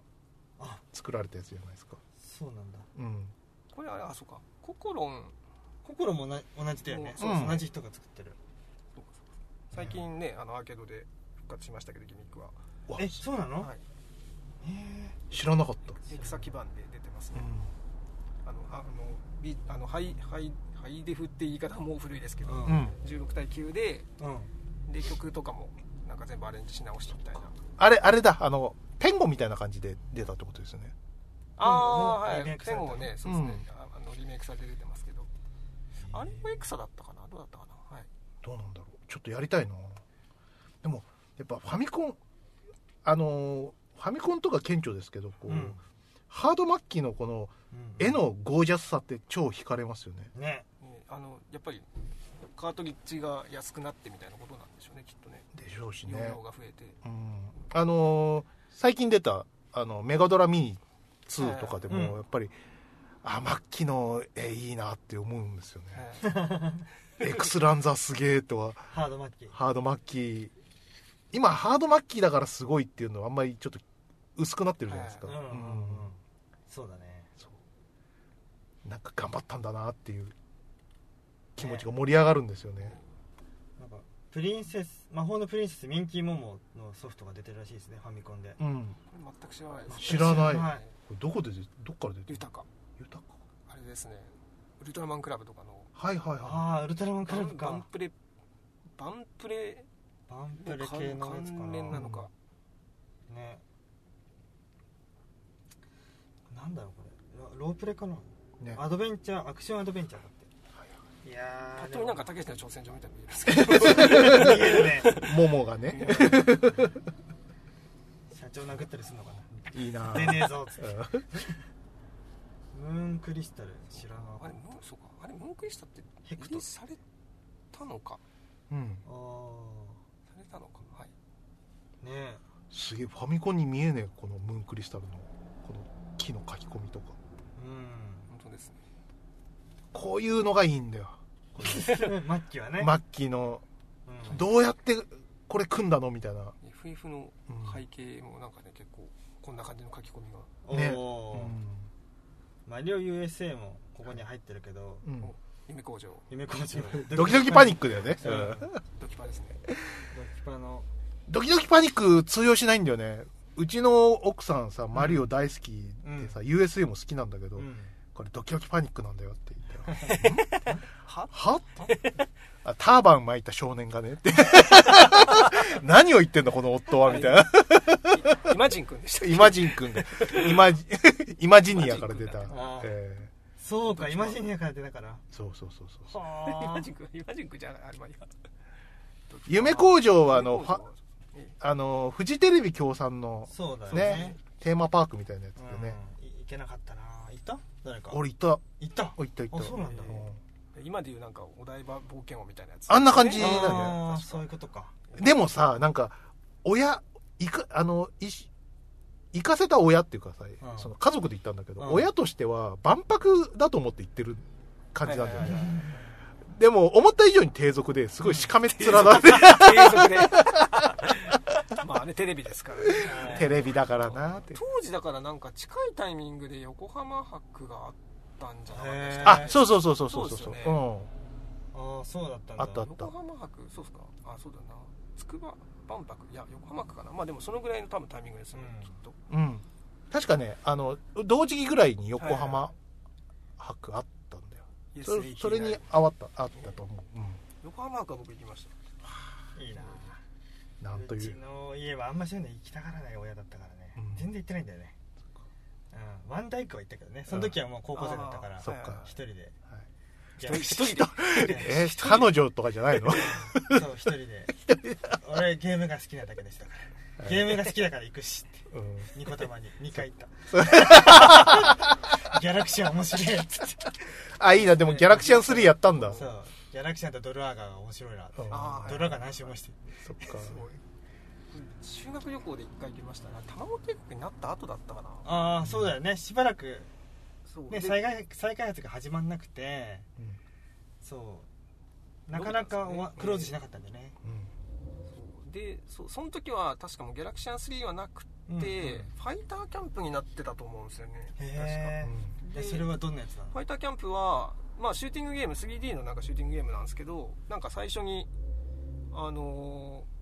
あ。作られたやつじゃないですか。そうなんだ。うん。これあれあそうかココロン。心もな同じだよね。うんそううん。同じ人が作ってる。最近ねあのアーケードで復活しましたけどギミックは、わえそうなの？はい、へ知らなかった。エクサ基盤で出てますね、うん。あのあのビあのハイハイハイデフって言い方はもう古いですけど、うん。うん。16対9でえうん。で曲とかもなんか全部アレンジし直してみたいな。あれ、あれだ、あの、ペンゴみたいな感じで出たってことですよね。ああうん。はい。ペンもねそうですね、リメイクされて出てますけど。あれもエクサだったかな？どうだったかな？はい。どうなんだろう？ちょっとやりたいな。でも、やっぱファミコン、あのーファミコンとか顕著ですけど、こう、うん。ハード末期のこのうん。絵のゴージャスさって超惹かれますよね。ね。ねあのやっぱりカートリッジが安くなってみたいなことなんでしょうねきっとね。でしょうし容ね。量が増えて、うん。あのー最近出た、あの、メガドラミニ2とかでも、うん。やっぱり、あ、末期の絵いいなって思うんですよね。はい。エクスランザすげえとは、ハードマッキーハード末期。今、ハード末期だからすごいっていうのはあんまりちょっと薄くなってるじゃないですか。うんうんうんうん。そうだね。そう。なんか頑張ったんだなっていう気持ちが盛り上がるんですよね。なんかプリンセス魔法のプリンセスミンキーモモのソフトが出てるらしいですねファミコンで。うん。全く知らないです。知らない。はい。これどこでどっから出てる豊か豊か。あれですね。ウルトラマンクラブとかの。はいはいはああウルトラマンクラブか。バンプレバンプレバンプレ系のやつかな。関連なのか。ね。なんだろうこれ。ロロープレかな。ね。アドベンチャーアクションアドベンチャーだって。いやーぱっと見なんかたけしの挑戦状みたいに見えますけど。でも。見えるねモモがね。*laughs* 社長殴ったりするのかいいなな出ねえぞっつって。うんムーンクリスタル知らなあれムーンそうか。あれムーンクリスタってヘクト。されたのか？うん。あされたのかはい。あねすげえファミコンに見えねえこのムーンクリスタルのこの木の書き込みとか。え本当ですね。こういうのがいいんだよ。う *laughs* ん末期はね。末期のうん。どうやってこれ組んだの？みたいな、FF のうん。背景もなんかね結構こんな感じの書き込みが。おね。おーマリオ USA もここに入ってるけどうん。お夢工場。夢工場。ドキドキ。パニックだよね、う。んうん。ドキパですね。ドキパの。ドキドキパニック通用しないんだよね。うちの奥さんさマリオ大好きでさ、USA も好きなんだけど、うん。これドキドキパニックなんだよって言ったらは？は？あターバン巻いた少年がねって。*laughs* 何を言ってんだこの夫はみたいな。イマジン君でしたイマジン君が。イマジ *laughs* イマジニアから出た。えそうかイマジニアから出たから。ーそうそうそうそう。そうイはマジン君イマジン君じゃないあれは。夢工場はあのあのフジテレビ協賛のそうだよね。ねテーマパークみたいなやつでね、う行けなかったな誰か？俺行った。行った？お行った行った。あそうなんだ。んえ今でいうなんかお台場冒険王みたいなやつ。あんな感じね。なんだよそういうことか。でもさなんか親いかあのいし行かせた親っていうかさ、うん。その家族で行ったんだけど、うん。親としては万博だと思って行ってる感じなんだよね、はいはいはいでも思った以上に低俗ですごいしかめっ面だって、継続でまあねテレビですからね。*laughs* テレビだからな。って当時だからなんか近いタイミングで横浜博があったんじゃなかったでしっけあそうそうそうそうそうそう。そうですうん。ああそうだったんだ。あったあった。横浜博そうっすか。あそうだな。筑波万博。いや横浜博かな。まあでもそのぐらいの多分タイミングですよね、うん。きっと。うん。確かねあの同時期ぐらいに横浜博あったんだよ、それそれにあわったあったと思う、うん。横浜博は僕行きました。いいななんという。うちの家はあんまそういうの行きたがらない親だったからね、うん。全然行ってないんだよね。うん。ワンダイクは行ったけどね。その時はもう高校生だったからそっか。一人で。はい。一人で。え彼女とかじゃないの？ー *laughs* そう一人で。俺ゲームが好きなだけでしたから。ゲームが好きだから行くしって。うん。ニコ玉に。2回行った。ギャラクシアン面白いっつって。あいいな。でもギャラクシアン3やったんだ。そうギャラクシアンとドルアーガーが面白いな。あードルアーガー何周もしてそっか。すごい。修学旅行で一回行きましたな玉本帝国になった後だったかな。ああそうだよね。しばらくそう。でね再開再開発が始まんなくてうん。そう。なかなかクローズしなかったんだよね。でそう。その時は確かもうギャラクシアン3はなくて、うんうん。ファイターキャンプになってたと思うんですよね。へ確か。それはどんなやつなの？ファイターキャンプは、まあ、シューティングゲーム 3D のなんかシューティングゲームなんですけどなんか最初にあのー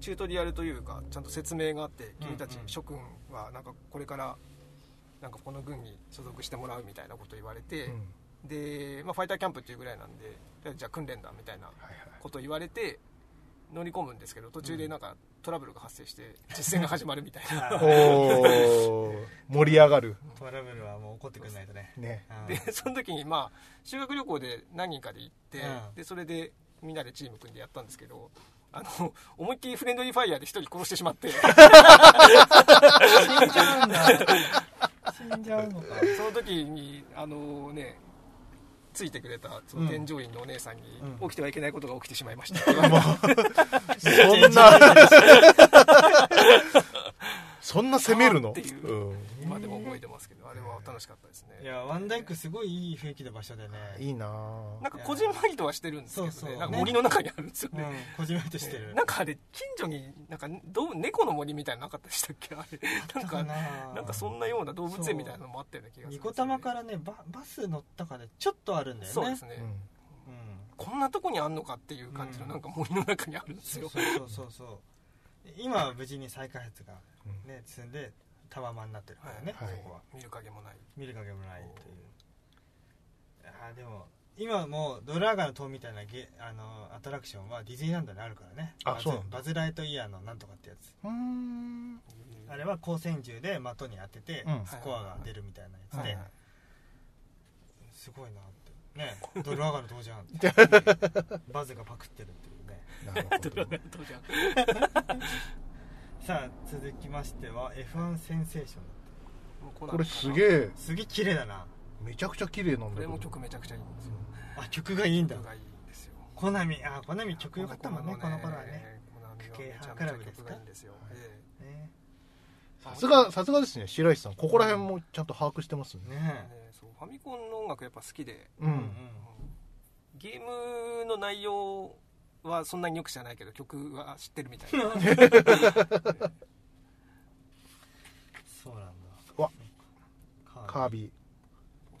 チュートリアルというかちゃんと説明があって君たち諸君はなんかこれからなんかこの軍に所属してもらうみたいなことを言われて、うん。で、まあ、ファイターキャンプっていうぐらいなんでじゃあ訓練だみたいなはいはい。ことを言われて乗り込むんですけど途中でなんかトラブルが発生して実戦が始まるみたいな。*laughs* おー。盛り上がる。トラブルはもう起こってくれないとね。ね。うん。でその時にまあ修学旅行で何人かで行って、うん。でそれでみんなでチーム組んでやったんですけどあの思いっきりフレンドリーファイヤーで一人殺してしまって。死んじゃうんだ。*laughs* 死んじゃうのか。その時にあのねついてくれたその添乗員のお姉さんに、うん。起きてはいけないことが起きてしまいました。って言われてそんな *laughs* そんな責めるの？っていう。うん。今でも覚えてますけどあれは楽しかったですね。いやワンダイクすごいいい雰囲気の場所でね。いいなぁなんかこじんまりとはしてるんですけどね。そうそう。なんか森の中にあるんですよね、うんこじめとしてる。*laughs* なんかあれ近所になんかどう猫の森みたいなのなかったでしたっけ？あれ。なんかなんかそんなような動物園みたいなのもあったような気がするニコ玉からねババス乗ったかでちょっとあるんだよね。そうですね、うん。うん。こんなとこにあんのかっていう感じのうんなんか森の中にあるんですよ、そうそうそうそう。今は無事に再開発がね進んでタワマンになってるからね、はい。そこは。見る影もない。見る影もないという。あーでも今もうドラーガーの塔みたいなゲあのアトラクションはディズニーランドにあるからね。バズあそうバズ・ライトイヤーのなんとかってやつ。うーん。あれは光線銃で的に当ててうん。スコアが出るみたいなやつで、すごいなって。ね。ドル上がるどうじゃん *laughs* バズがパクってるっていうね。なるほど。*laughs* ドラゴンとじゃん *laughs* さあ続きましては F1 センセーション。これすげえ。すげえ綺麗だな。めちゃくちゃ綺麗なんだこれも曲めちゃくちゃいいんですよ。あ曲がいいんだ。曲がいいんですよ。コナミあコナミ曲良かったもんねこの頃はね。ねコナミはめちゃめちゃ曲がいいんですよ。えねさすがさすがですね白石さん。ここら辺もちゃんと把握してますね。そうファミコンの音楽やっぱ好きで。ううんん。ゲームの内容はそんなによく知らないけど曲は知ってるみたいな。そうなんだ。うわ。カカービィ。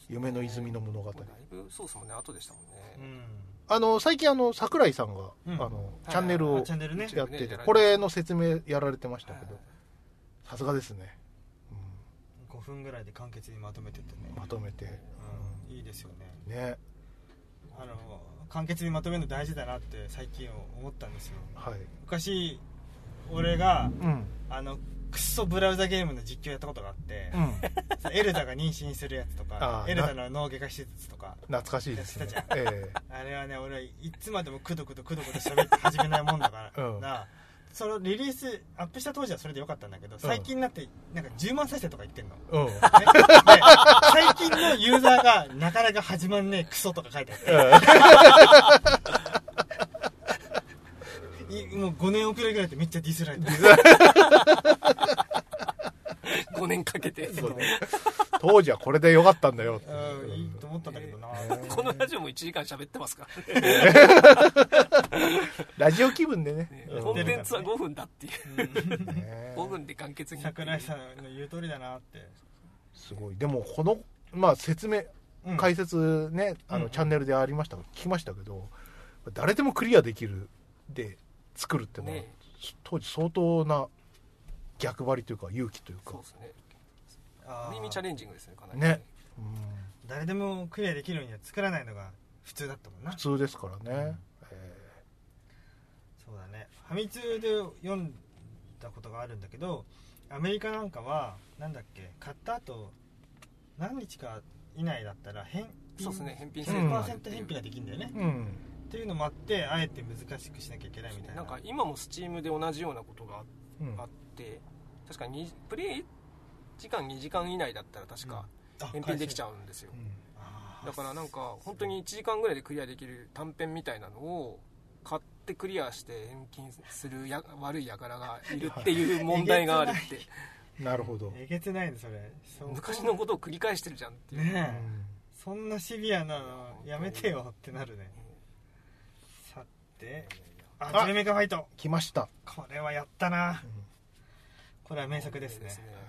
夢の泉の物語。だいぶソースもね。後でしたもんね、うん。あの最近あの桜井さんが、うん。あのチャンネルあをチャンネルね。やっててねこれの説明やられてましたけど。さすがですね、5分ぐらいで簡潔にまとめてってね。うんまとめて、うん。いいですよね。ね。あの簡潔にまとめるの大事だなって最近思ったんですよ。はい。昔俺がうん。あのクッソブラウザゲームの実況やったことがあって、うん。さエルダが妊娠するやつとかエルダの脳外科手術とか懐かしいですね。えあれはね俺いつまでもくどくどくどくど喋って始めないもんだから、うん。なそのリリースアップした当時はそれでよかったんだけど最近になってなんか10万再生とか言ってんの、ね、えうん。で最近のユーザーがなかなか始まんねえクソとか書いてあって。いもう5年遅れぐらいでめっちゃディスられて。る5年かけて。当時はこれでよかったんだよってう。んいいと思ったんだけど。な、*laughs* このラジオも1時間喋ってますからね。*laughs* ラジオ気分でね。ねうん。コンテンツは5分だっていう。ね5分で完結に。桜井さんの言う通りだなって、すごい。でもこのまあ説明うん。解説ね、あのうん。チャンネルでありました聞きましたけど誰でもクリアできるで作るってのは、ね。当時相当な逆張りというか勇気というか。そうですね。ある意味チャレンジングですねかなり。ね。うん誰でもクリアできるようには作らないのが普通だったもんな。普通ですからね、えそうだね。ファミ通で読んだことがあるんだけどアメリカなんかはなんだっけ？買った後何日か以内だったら返品そうですね。返品制度がある10%返品ができるんだよね、ーうん。っていうのもあってあえて難しくしなきゃいけないみたいな。なんか今もスチームで同じようなことがうん。あって確かにプレイ時間2時間以内だったら確かあ返品できちゃううんですよ。だからなんか本当に1時間ぐらいでクリアできる短編みたいなのを買ってクリアして返金するや悪い輩がいるっていう問題があるって。*laughs* なるほど、えげつないねそれ。昔のことを繰り返してるじゃんっていう、ねえ。うん。そんなシビアなのやめてよってなるね。さて。ああジェメカファイト。来ました、これはやったな。うん。これは名作ですね。ですね。えー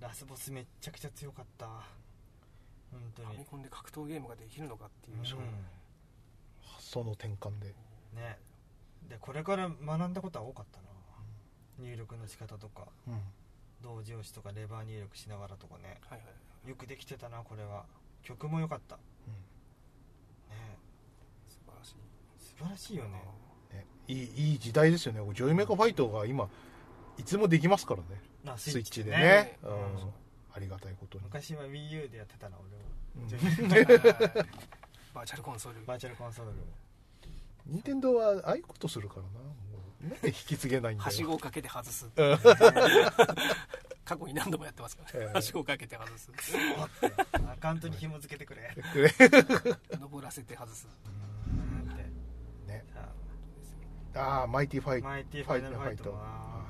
ラスボスめっちゃくちゃ強かった。本当に。ファミコンで格闘ゲームができるのかっていう、うん。発想の転換で。ね。でこれから学んだことは多かったな。入力の仕方とか。うん。同時押しとかレバー入力しながらとかね。はいはいよくできてたなこれは。曲も良かった。ね。素晴らしい。素晴らしいよね。ね、いいいい時代ですよね。ジョイメカファイトが今いつもできますからねあスイッチでね。ねうん。うん。ありがたいことに。昔は WiiU でやってたな俺はうん。*laughs* バーチャルコンソール。バーチャルコンソール。任天堂はああいうことするからな。もうなんで引き継げないんだよ。はしごをかけて外すう。ん。過去に何度もやってますから。ねええ。はしごをかけて外すアカウントに紐付けてくれ。登らせて外すねさああマイティファイトマイティファイナルファイトは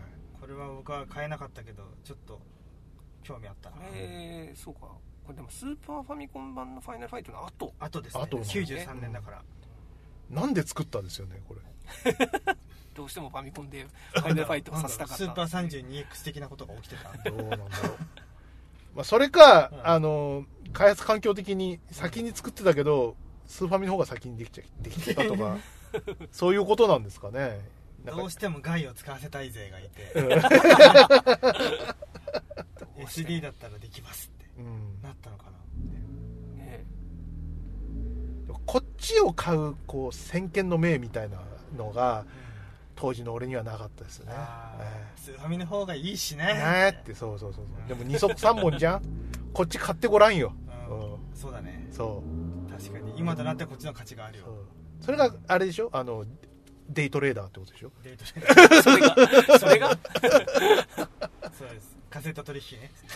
れは僕は買えなかったけどちょっと興味あったな。えー、そうか。これでもスーパーファミコン版のファイナルファイトの後。あとですね。後なんだ93年だから。いなんで作ったんですよねこれ。*laughs* どうしてもファミコンでファイナルファイトをさせたかったスーパー 32X 的なことが起きてた。どうなんだろう。まあそれか、うん。あの開発環境的に先に作ってたけどスーファミの方が先にできちゃできてたとか *laughs* そういうことなんですかねどうしても害を使わせたい勢がいて。うん。SD だったらできますってうん。なったのかなね。こっちを買うこう先見の明みたいなのが当時の俺にはなかったですね。あえースーファミの方がいいしね。えねえってそうそうそうそう。でも二足三本じゃん？こっち買ってごらんよ、うん。うん。そうだね。そう。確かに。今となってはこっちの価値があるよ。それがあれでしょ？あのデイトレーダーってことでしょ？デートでそれがそれが？*laughs* そうです。カセット取引ね。*laughs*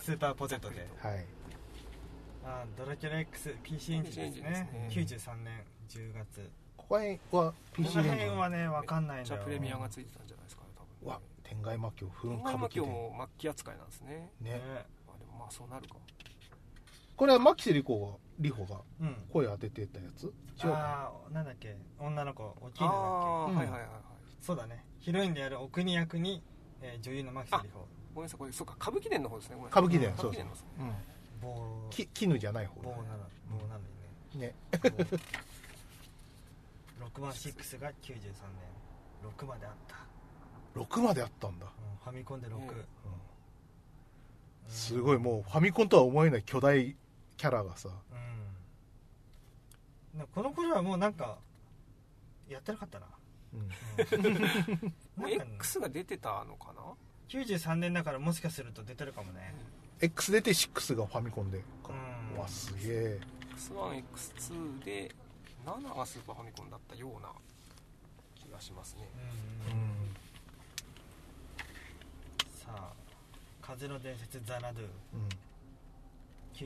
スーパーポテトで。はい。あドラキュラ XPC エンジンですね。です93年10月。ここら辺はこ PC のエンジン。辺はね分かんないんじゃプレミアがついてたんじゃないですかね多分。わ天外魔境風本間今歌舞伎で日も末期扱いなんですね。ね。ね。まあでもまあそうなるか。これは牧瀬里子が里穂がうん。声当ててたやつ？違うかああなんだっけ？女の子おきぬだっうん。はいはいはいはい。けそうだね。ヒロインであるお国役に、えー女優の牧瀬里穂ごめんなさいこれそうか歌舞伎伝の方ですね歌舞伎伝歌そうそう。うん。棒き絹じゃない方棒なの棒なのにね。ね。*laughs* 6番6が93年。6まであった、6まであったんだ、うんファミコンで6、うんうんうん。すごいもうファミコンとは思えない巨大キャラがさ。うん。この頃はもうなんかやってなかったな、うん。うん。もうなんかね X が出てたのかな？93年だからもしかすると出てるかもね。X 出て6がファミコンでか。うん。うわすげえ。X1X2 で7がスーパーファミコンだったような気がしますね。うんうん。さあ「風の伝説ザナドゥ。うん」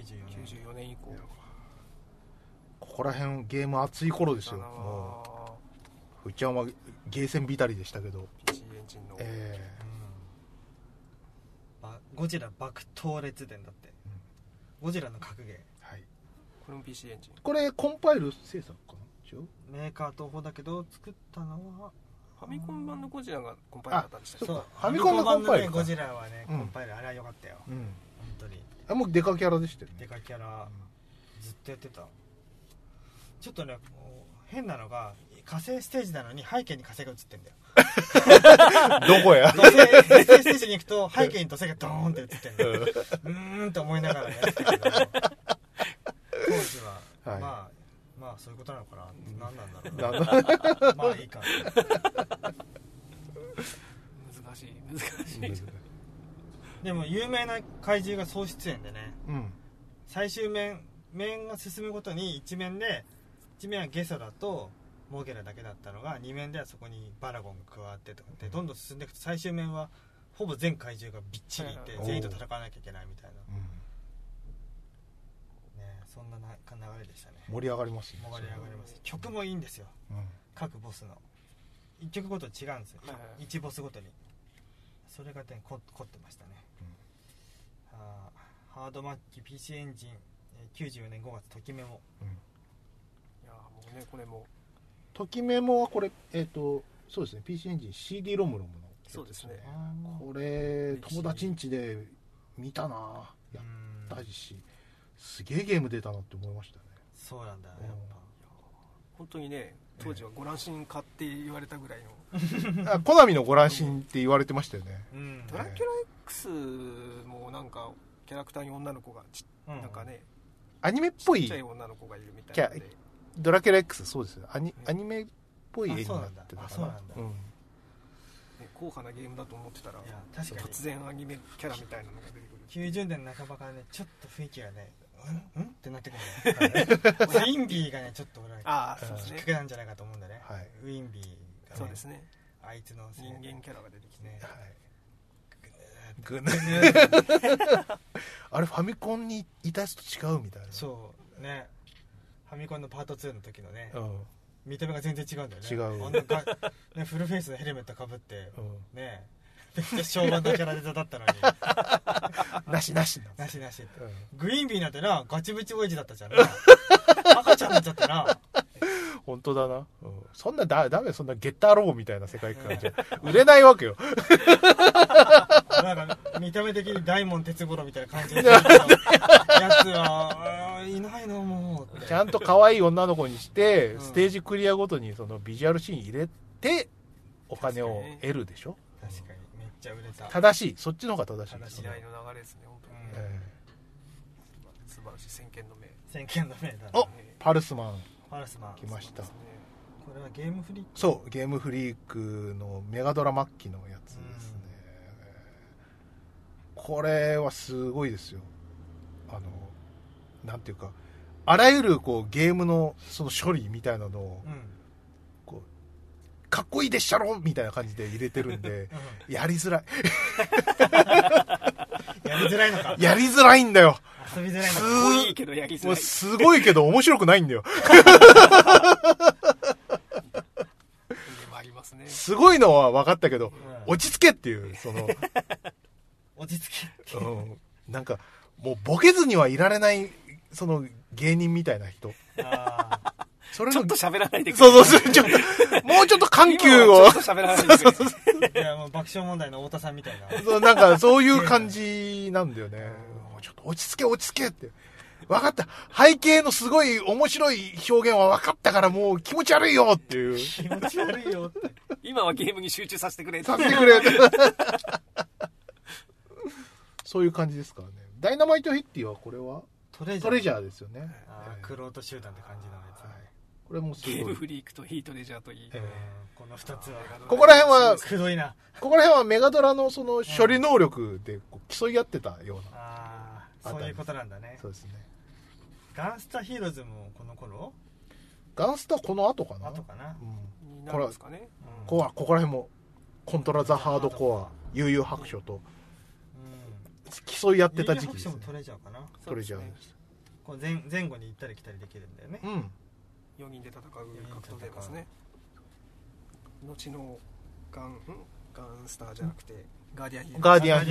94年94年以降。ここら辺ゲーム熱い頃ですよ。7もはううちゃんはゲーセンビタリでしたけど。PC エンジンの。えうん。ばゴジラ爆闘列伝だって、ゴジラの格ゲえはい。これも PC エンジン。これコンパイル制作かな？メーカー東宝だけど作ったのはファミコン版のゴジラがコンパイルだったんでしたファミコン版のねゴジラはねうんコンパイル、あれは良かったようん本当にあもうデカキャラでしたよデねカキャラずっとやってた。ちょっとね変なのが火星ステージなのに背景に火星が映ってんだよ。*laughs* どこや？土星土星ステージに行くと背景に土星がドーンって映ってんだよ。うーんと思いながらやってたけど当時は、はい。まあまあそういうことなのかな、何なんだろうなまあいいか。難しい。難しいでも有名な怪獣が総出演でねうん。最終面面が進むごとに1面で1面はゲソだとモゲラだけだったのが2面ではそこにバラゴンが加わってとか。でどんどん進んでいくと最終面はほぼ全怪獣がびっちりいて全員と戦わなきゃいけないみたいな。うん。ねそんなな流れでしたね。盛り上がりますね。盛り上がります。曲もいいんですよ。うん。各ボスの。1曲ごとに違うんですよ、はいはい1ボスごとに。それがねこ凝ってましたね、あーハードマッチ PC エンジンえー94年5月ときメモ。うん。いやもうねこれも。ときメモはこれえっ、とそうですね PC エンジン CD ロムロムのやつそうですね。これ友達ん家で見たなやうん。ったしすげえゲーム出たなって思いましたね。そうなんだやっ本当にね当時はご乱心かって言われたぐらいの。*laughs* あコナミのご乱心って言われてましたよね。ぱうん。ドラキュラ X もなんかキャラクターに女の子がちうんなんかねアニメっぽいちっちゃい女の子がいるみたいなドラキュラ X そうですよ。アニうんアニメっぽい絵になってたかあそうなんだ。ううん。ね硬派なゲームだと思ってたら確かに。突然アニメキャラみたいなのが出てくる。90年半ばからねちょっと雰囲気がねうんうん？ってなってくる *laughs* ね。ウィンビーがねちょっと俺はああそうですね。きっかけなんじゃないかと思うんだね、はい。ウィンビーが、ね、そうですね。あいつの人間キャラが出てきて。ねはいぐねあれファミコンにいたやつと違うみたいな。そう。ね。ファミコンのパート2の時のね、うん。見た目が全然違うんだよね。違う。あんなが、ね、フルフェイスのヘルメットかぶって、うんね。めっちゃ昭和のキャラデザだったのに。なしなしななしなしうん。グイーンビーなんてなガチブチ親父だったじゃんな。*laughs* 赤ちゃんになっちゃってな本当だな、うん、そんなだダメそんなゲッターロボみたいな世界観じゃ。*laughs* 売れないわけよ。なんか見た目的に大門哲五郎みたいな感じのやつはいないのもうちゃんと可愛い女の子にして、うん。ステージクリアごとにそのビジュアルシーン入れてお金を得るでしょ？確かに。めっちゃ売れた。正しい。そっちの方が正しい。正しい時代の流れですね本当にねえ素晴らしい。先見の明。先見の明だおなえ。パルスマンパルスマン。来ました。ねこれはゲームフリーそうゲームフリークのメガドラ末期のやつですね、これはすごいですよ。あのなんていうかあらゆるこうゲームのその処理みたいなのをうん。こうかっこいいでっしゃろみたいな感じで入れてるんで *laughs* うやりづらい。ん *laughs* やりづらいのか。やりづらいんだよ。遊びづらいのすか。かっこいいけどやりづらい。すごいけど面白くないんだよ。すね。すごいのは分かったけどうん。落ち着けっていうその。*laughs* 落ち着けうん。なんかもうボケずにはいられないその芸人みたいな人。あーそれのちょっと喋らないでくれ。そうそうそうちょっと *laughs* もうちょっと緩急を。ちょっと喋らないでくれ。いやもう爆笑問題の太田さんみたいな。そうなんかそういう感じなんだよね。もうちょっと落ち着け落ち着けって。分かった。背景のすごい面白い表現は分かったからもう気持ち悪いよっていう。気持ち悪いよって。今はゲームに集中させてくれ。させてくれって。そういう感じですからね。ダイナマイトヘッティはこれは？トレジャー。トレジャーですよね。あええ。ークロート集団って感じのやつ、はいこれもすゲームフリークとヒートレジャーといい、えうんこの二つはここら辺はくどいな。ここら辺はメガドラのその処理能力でこう競い合ってたような、ああそういうことなんだね。そうですね。ガンスタヒーローズもこの頃？ガンスタこの後かな？後かな、うん、になるんですかね。うんここはここら辺もコントラザハードコア幽遊白書とうん。競い合ってた時期ですね。白書もトレジャーかな？トレジャーそうです前前後に行ったり来たりできるんだよね、うん4人で戦う格闘ゲームですね。後のガンん？ガンスターじゃなくてガーディアンヒーロー。ズガーディアン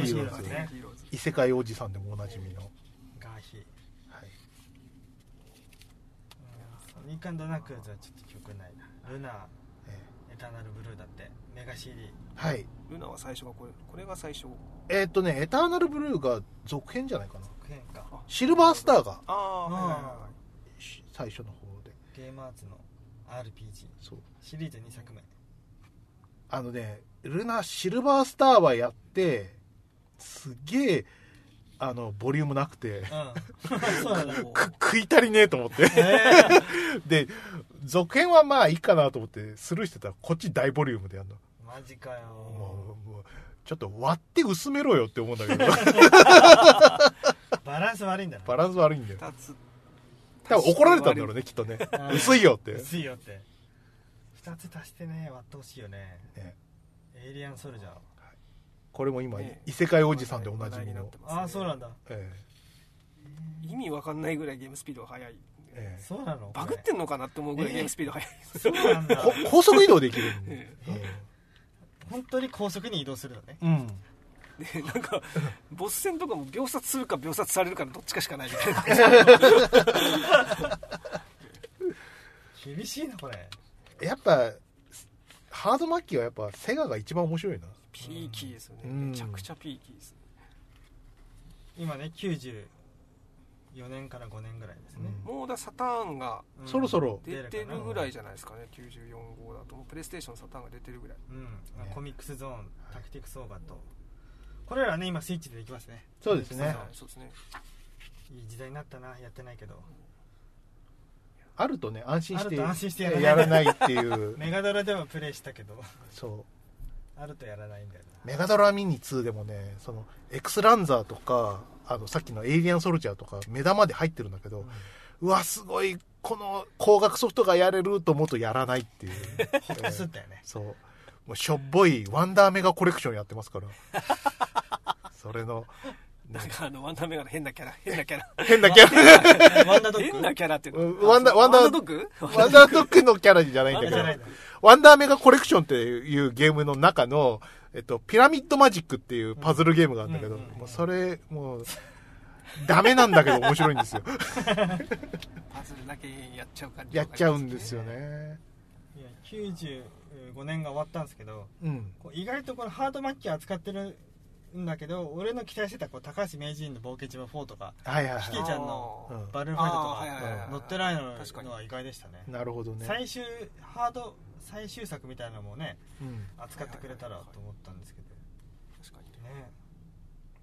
ヒーローズ異世界おじさんでもおなじみの、はい、ガーヒー、うん、ソニックアンドナックルズはちょっと記憶ないな。ルナ。えエターナルブルーだって。メガ CD ーはい。ルナは最初がこれこれが最初。えーっとねエターナルブルーが続編じゃないかな。続編か。シルバースターが。ああはいはいはいはし最初のゲームアーツの RPG そう。シリーズ2作目。あのねルナシルバースターはやってすげえあのボリュームなくてうん。*laughs* く食い足りねえと思って。え *laughs* で続編はまあいいかなと思ってスルーしてたらこっち大ボリュームでやるの。ー、マジかよ。もうもうちょっと割って薄めろよって思うんだけど。*laughs* バランス悪いんだな。バランス悪いんだよ。2つ多分怒られたんだろうね *laughs* きっとね。う *laughs* ん薄いよって、薄いよって。2つ足してね割ってほしいよね。ね。エイリアンソルジャー。これも今、ね。異世界おじさんでおなじみの。話題になって、ますねああそうなんだ。え意味わかんないぐらいゲームスピードが速い。ええ。そうなの？バグってんのかなって思うぐらいえゲームスピード速い。そうなんだ。高速移動できるんで、*laughs* え。本当に高速に移動するのね。うんでなんかボス戦とかも秒殺するか秒殺されるかのどっちかしかないみたいな。厳しいなこれ。やっぱハードマッキーはやっぱセガが一番面白いな。ピーキーですよね、うん。めちゃくちゃピーキーですね。今ね94年から5年ぐらいですね、もうだサターンがうん。そろそろ。出てるぐらいじゃないですかね。94号だと。もうプレイステーションサターンが出てるぐらい。うん、コミックスゾーンタクティクスオーバーとこれらね今スイッチでできますね。そうですね。はいそう。ですね。いい時代になったなやってないけど。あるとね安心して安心してやらない。やらないっていう。*laughs* メガドラでもプレイしたけど。そう。あるとやらないんだよメガドラミニ2でもねそのエクスランザーとかあのさっきのエイリアンソルジャーとか目玉で入ってるんだけど、うわすごいこの高額ソフトがやれると思うとやらないっていう。なホッとすったよね。そうもうしょっぽいワンダーメガコレクションやってますから。*laughs* それの、ねなんかあのワンダーメガの変なキャラ。変なキャラ。変なキャラ。ワンダードッグ。*laughs* 変なキャラっていううんのワンダワンダワンダードッグ？ワンダードッグのキャラじゃないんだけど。ワンダーメガコレクションっていうゲームの中の、えっと、ピラミッドマジックっていうパズルゲームがあるんだけど、もうそれ、もう、ダメなんだけど面白いんですよ。*laughs* パズルだけやっちゃう感じやっちゃうんですよね。いや95年が終わったんですけどうん。こう意外とこのハードマッキー扱ってるんだけど俺の期待してたこう高橋名人の冒険島4とかはいはいはキティちゃんのうんバルーンファイトとあーはいはいはいか乗ってないの確かに。のは意外でしたね。い。なるほどね。最終ハード最終作みたいなのもねうん。扱ってくれたらと思ったんですけど。確かにね。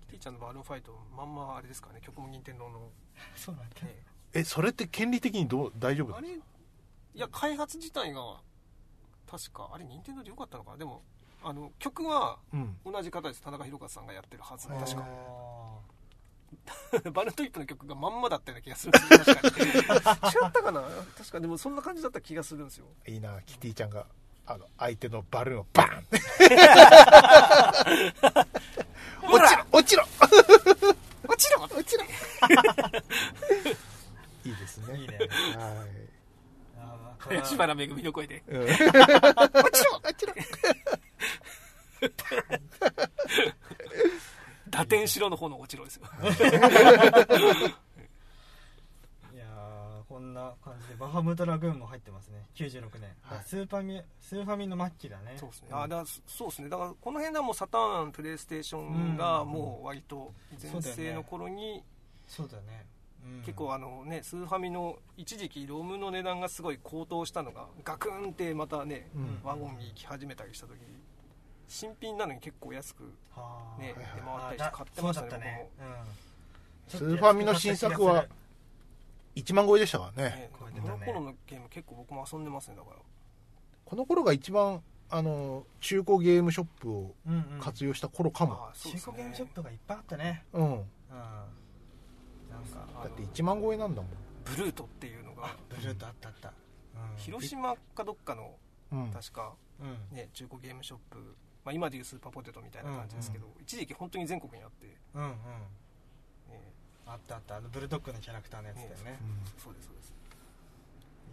キティちゃんのバルーンファイトまんまあれですかね。曲も任天堂の、*laughs* そうなんだ。ね、え、それって権利的にどう、大丈夫あれいや開発自体が確かあれ任天堂でよかったのかな？でもあの曲はうん。同じ方です田中宏和さんがやってるはず確か。あ *laughs* バルトリップの曲がまんまだったような気がする。んですよ確かに。違ったかな？確かでもそんな感じだった気がするんですよ。いいなキティちゃんがあの相手のバルーンをバーン落ちろ落ちろ。落ちろ！落ちろ。*laughs* *laughs* いいですね。いいね。はあーこれは林原めぐみの声で。い、うん、落ちろ落ちろ。打点しろの方の落ちろですよ。いやーこんな感じでバハムトラグーンも入ってますね。96年、はい。スーパーミスーファミの末期だね。そうですね。あだからそうですね。だからこの辺ではもうサターンプレイステーションがもう割と全盛の頃にそうだね、うん結構あのねスーファミの一時期ロムの値段がすごい高騰したのがガクンってまたね、うん。ワゴンに行き始めたりした時新品なのに結構安くはあねはいはい。出回ったりして買ってましたねね、うん、スーファミの新作は1万超えでしたからね。ねこの頃のゲーム結構僕も遊んでますねだから。この頃が一番あの中古ゲームショップを活用した頃かも、中古ゲームショップがいっぱいあったね。うん、うんかだって1万超えなんだもブルートっていうのが。ブルートあったあった、うん、広島かどっかの確かうん。ね中古ゲームショップまあ今でいうスーパーポテトみたいな感じですけど一時期本当に全国にあって。うんうん。ね。あったあった。あのブルドッグのキャラクターのやつだよね。そうです。そうです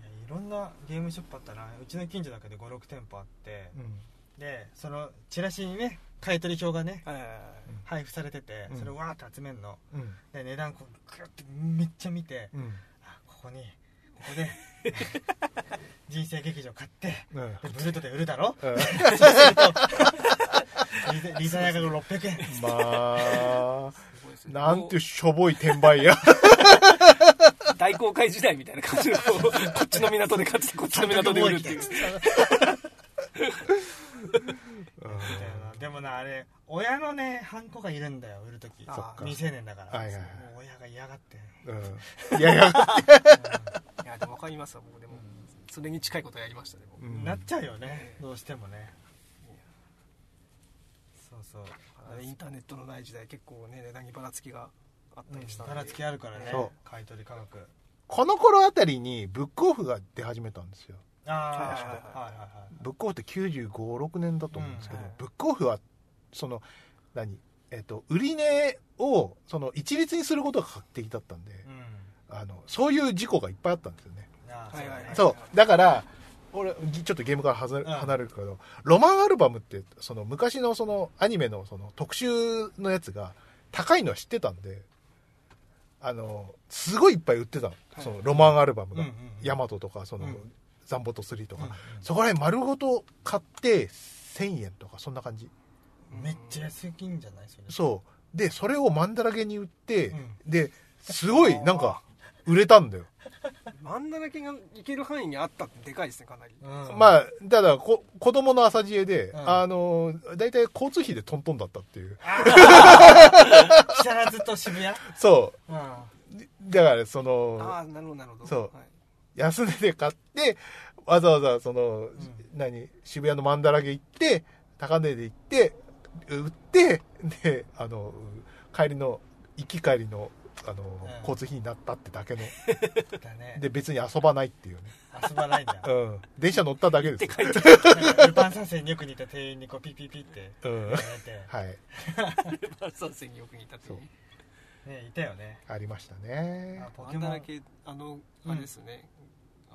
いやいろんなゲームショップあったなうちの近所だけで56店舗あってうん。でそのチラシにね買い取り表がねはいはいはい。配布されててうん。それをわーって集めるの。うん。で値段こうグッてめっちゃ見てうん。あここにここで *laughs* 人生劇場買ってうん。でブルートで売るだろ？うん。*laughs* そうするとリザリザヤが600円。まあなんてしょぼい転売や *laughs* 大航海時代みたいな感じのこっちの港で買ってこっちの港で売るっていう。みたいなでもなあれ親のねハンコがいるんだよ売るときそっか。未成年だから、はいはいはい。もう親が嫌がって、*laughs* うん。いやいや、いやでも分かりますわ僕でも。それに近いことやりましたね僕。うん。なっちゃうよねどうしてもね。そうそう。インターネットのない時代結構ね値段にばらつきがあったりしたんで。ばらつきあるからねそう。買い取り価格。この頃あたりにブックオフが出始めたんですよああはいはいはいはいはいはい。ブックオフって95、6年だと思うんですけど、ブックオフは、その、何？えっ、と、売り値を、その、一律にすることが画期的だったんで、うん。あの、そういう事故がいっぱいあったんですよね。そう。だ。から、俺、ちょっとゲームから離れうん。離れるけど、ロマンアルバムって、その、昔のその、アニメのその、特集のやつが、高いのは知ってたんで、あの、すごいいっぱい売ってたの。い。その、ロマンアルバムが。ヤマトとか、その、うんザンボト3とか、うんうん。そこら辺丸ごと買って1000円とかそんな感じ。めっちゃ安いんじゃないそれ。そう。でそれをマンダラゲに売って、うん。ですごいなんか売れたんだよ、マンダラケがいける範囲にあったってでかいですねかなり。うん。まあただこ子供の朝知恵で、うん。あの大体交通費でトントンだったっていう。木更津と渋谷？そう。ん。うだからそのああなるほどなるほど。そう。はい安値で買ってわざわざその、何渋谷のマンダラゲ行って高値で行って売ってであの帰りの行き帰りのあの、ん。交通費になったってだけの。で別に遊ばないっていうね、遊ばないんだ。*laughs* うん、電車乗っただけですよ、って書いてルパン三世によく似た店員にこうピッピッピッって。うん、はい。ある参戦によく似たっていう。ねいたよね。ありましたね。あポケモン。マンダラケあのあれですね、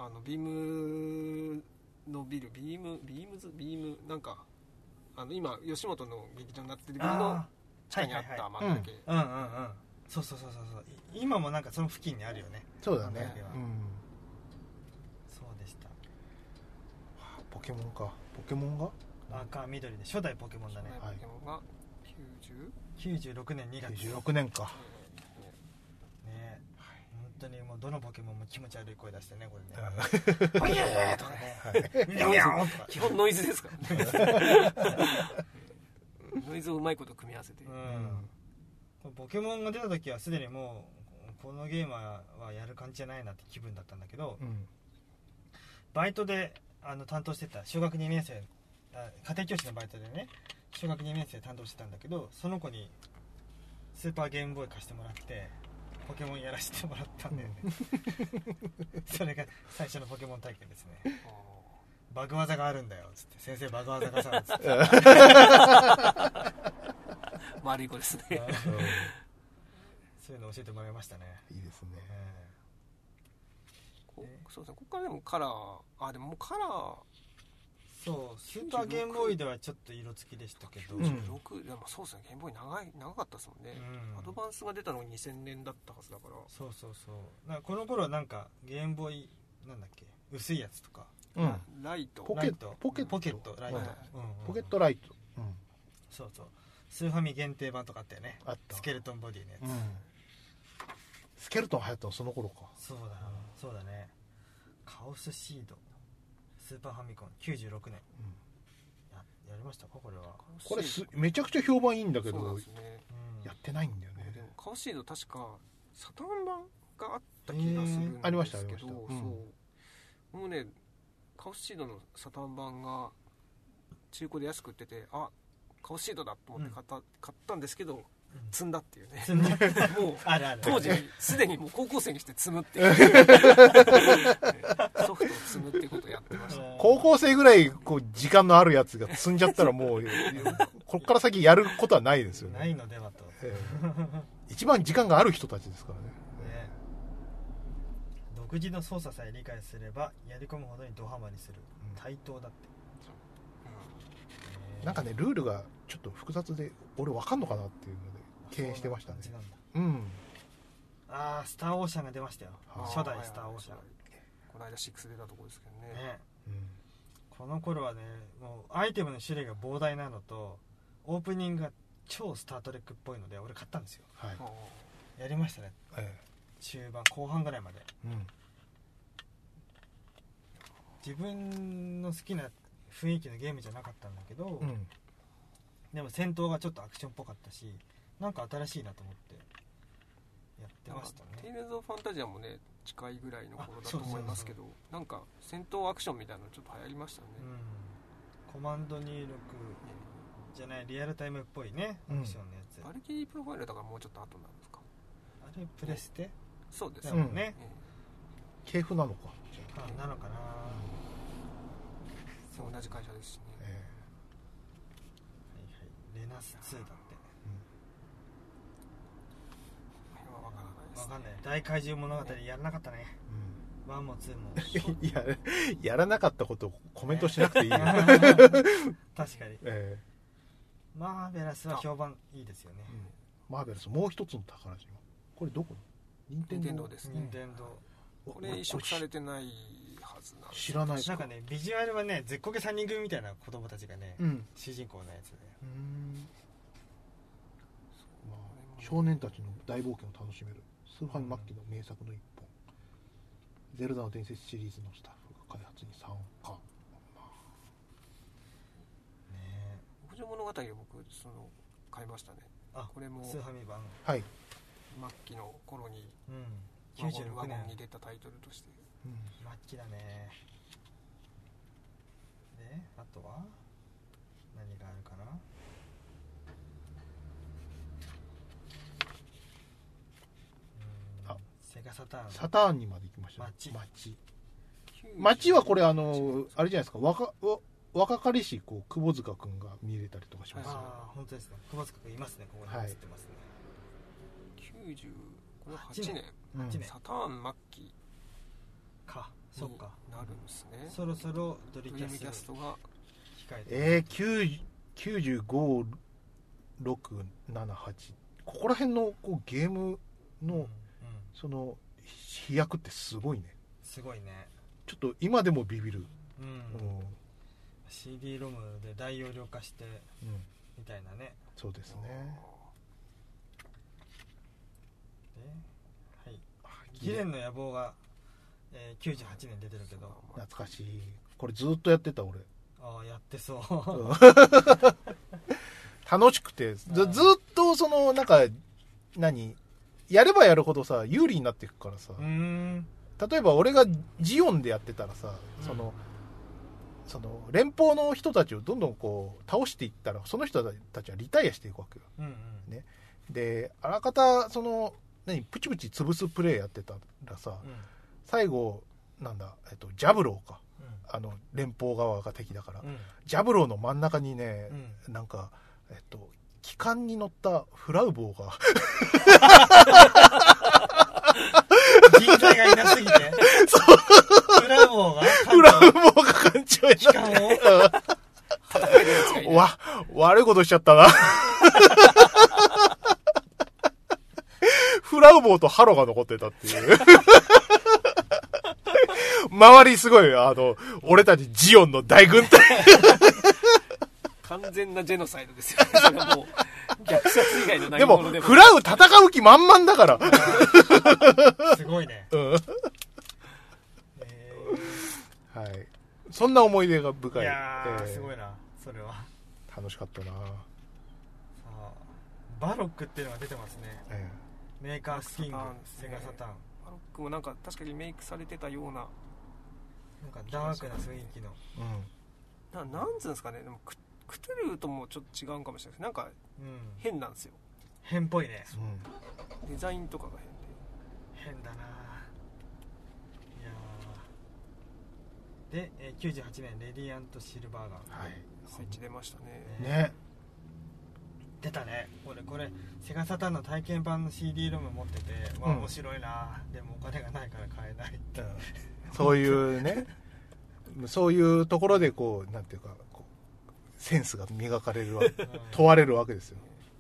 あのビームのビルビームビームズ？ビームなんかあの今吉本の劇場になってるビルのあ地下にあっはいはいはい。たマンダラケ、うんうんうん。そうそうそうそうそう。い今もなんかその付近にあるよね。そうだね。うん、そうでした。ポケモンか。ポケモンが？赤緑で初代ポケモンだね。ポケモンが 90? 96年2月。96年か。ね本当にもうどのポケモンも気持ち悪い声出してねこれね。うん「おいえー!」とかね「ミャオミャオ!」とか。基本ノイズですか？ら *laughs* ねノイズをうまいこと組み合わせて、うん。ポケモンが出た時はすでにもうこのゲームはやる感じじゃないなって気分だったんだけどうん。バイトであの担当してた小学2年生あ家庭教師のバイトでね小学2年生担当してたんだけどその子にスーパーゲームボーイ貸してもらってポケモンやらせてもらったんだよね。*laughs* それが最初のポケモン体験ですね。バグ技があるんだよつって。先生バグ技がさつって。*laughs* 丸い子ですね。そういうの教えてもらいましたね、いいですね。えこそうですね。ここからでもカラーあでもカラーえそうスーパーゲームボーイではちょっと色付きでしたけど、うん。96でもそうですね。ゲームボーイ長い長かったですもんね、うん。アドバンスが出たのが2000年だったはずだから。そうそうそう。なんかこの頃はなんかゲームボーイなんだっけ？薄いやつとか。うん。ライト。ポケライト。ポケット。ポケットライト、ポケットライト。うん。そうそう。スーファミ限定版とかあったよね。あった。スケルトンボディのやつ、うん。スケルトン流行ったのその頃か。そうだそうだね。カオスシードスーパーファミコン96年。ややりましたか？これは、これすめちゃくちゃ評判いいんだけどそうなんですね。うん。やってないんだよね。でもカオシード確かサタン版があった気がするんですけど、ありましたありました。そう。うん。もうねカオシードのサタン版が中古で安く売っててあカオシードだと思って買った,、買ったんですけど積んだっていうね。積んだもうあるある。当時すでにもう高校生にして積むっていう。ソフトを積むっていうことをやってました。高校生ぐらいこう時間のあるやつが積んじゃったらもうこっから先やることはないですよね。ないのではと、ね、ええ。一番時間がある人たちですからね。独自の操作さえ理解すればやり込むほどにドハマりする。うん。対等だって、えーなんかねルールがちょっと複雑で俺わかんのかなっていうので敬遠してましたね。そうんだ。うん。ああスターオーシャンが出ましたよ。初代スターオーシャン、この間6出たところですけどね。ね。うん。この頃はねもうアイテムの種類が膨大なのとオープニングが超スター・トレックっぽいので俺買ったんですよ。はい。あ。やりましたね。え中盤後半ぐらいまで。えうん。自分の好きな雰囲気のゲームじゃなかったんだけど、うん。でも戦闘がちょっとアクションっぽかったしなんか新しいなと思ってやってましたね。テイルズ・オブ・ファンタジアもね近いぐらいの頃だと思いますけどなんか戦闘アクションみたいなのちょっと流行りましたね、うん。コマンド入力じゃないリアルタイムっぽいねアクションのやつ、バルキリープロファイルだからもうちょっと後なんですかあれプレステ？そうです。だもんね、え系譜なのか。あなのかな。えそう同じ会社ですしね。えはいはい。レナス2だってこれはわからないですわかんない。大怪獣物語やらなかったね。え1も2もうんい *laughs* ややらなかったことをコメントしなくていいよ、*laughs* 確かに。えマーベラスは評判いいですよね。えマーベラスもう一つの宝島。これどこ任天堂。です任天堂。これ移植されてないはずなんです。知らない。ですなんかねビジュアルはね絶こけ3人組みたいな子供たちがね、うん。主人公のやつで。うーん。まあ、少年たちの大冒険を楽しめるスーファミ末期の名作の一本、ゼルダの伝説シリーズのスタッフが開発に参加。ね牧場物語を僕その買いましたね。あこれもスーファミ版。はい、末期の頃にうん。ワゴン96ワゴンに年出たタイトルとして。うん。末期だね。であとは何があるかなうんあセガサターン。サターンにまで行きましたね。街。街。街はこれあのあれじゃないですか。若わ若かりしこう窪塚君が見れたりとかしますよ、ああ本当ですね久保塚君いますね。ここにはい映ってますね、90これ8 8年。年。うん。8年サターン末期。か。そっにかなるんですね。そろそろドリキャストが控えて。えー、90 95678ここら辺のこうゲームの、うんうん。その飛躍ってすごいね。すごいね。ちょっと今でもビビる、うん、うん。CD ロムで大容量化してうん、みたいなね。そうですね。ではい。ギレンの野望が、えー、98年出てるけど。懐かしい。これずっとやってた俺。ああやってそう。楽しくてずうんずっとそのなんか何？やればやるほどさ有利になっていくからさ、例えば俺がジオンでやってたらさ、うん。そのその連邦の人たちをどんどんこう倒していったらその人たちはリタイアしていくわけよ。うんうん。ね。であらかたその何プチプチ潰すプレイやってたらさ、うん。最後なんだ、えっと、ジャブローか。うあの連邦側が敵だから、ジャブローの真ん中にね、うん。なんかえっと機関に乗ったフラウボーが人材がいなすぎてフラボーがフラウボーが艦長に機関を戦えるやつがいないわ、悪いことしちゃったな。フラウボーとハロが残ってたっていう。周りすごい、あの、俺たちジオンの大軍隊。完全なジェノサイドですよね *laughs* それはもう虐殺以外の何でも、物でもフラウ戦う気満々だから。すごいねうん。えはい。そんな思い出が深い。ーいやーえーすごいなそれは楽しかったな。バロックっていうのが出てますねえメーカースキングねセガサターンバロックもなんか確かリメイクされてたようななんかダークな雰囲気のえうん。ななんつうんですかねでもククトゥルーともちょっと違うかもしれないです。なんかうん。変なんですよ。変っぽいね。うん。デザインとかが変で。変だな。いやー。で、えー98年レディアント・シルバーガンはい。スイッチ出ましたね。ね。出たね。俺これセガサターンの体験版の CD ロム持ってて、わうん。面白いな。でもお金がないから買えないって。そういうね、そういうところでこう、なんていうか、センスが磨かれるわ、問われるわけですよ。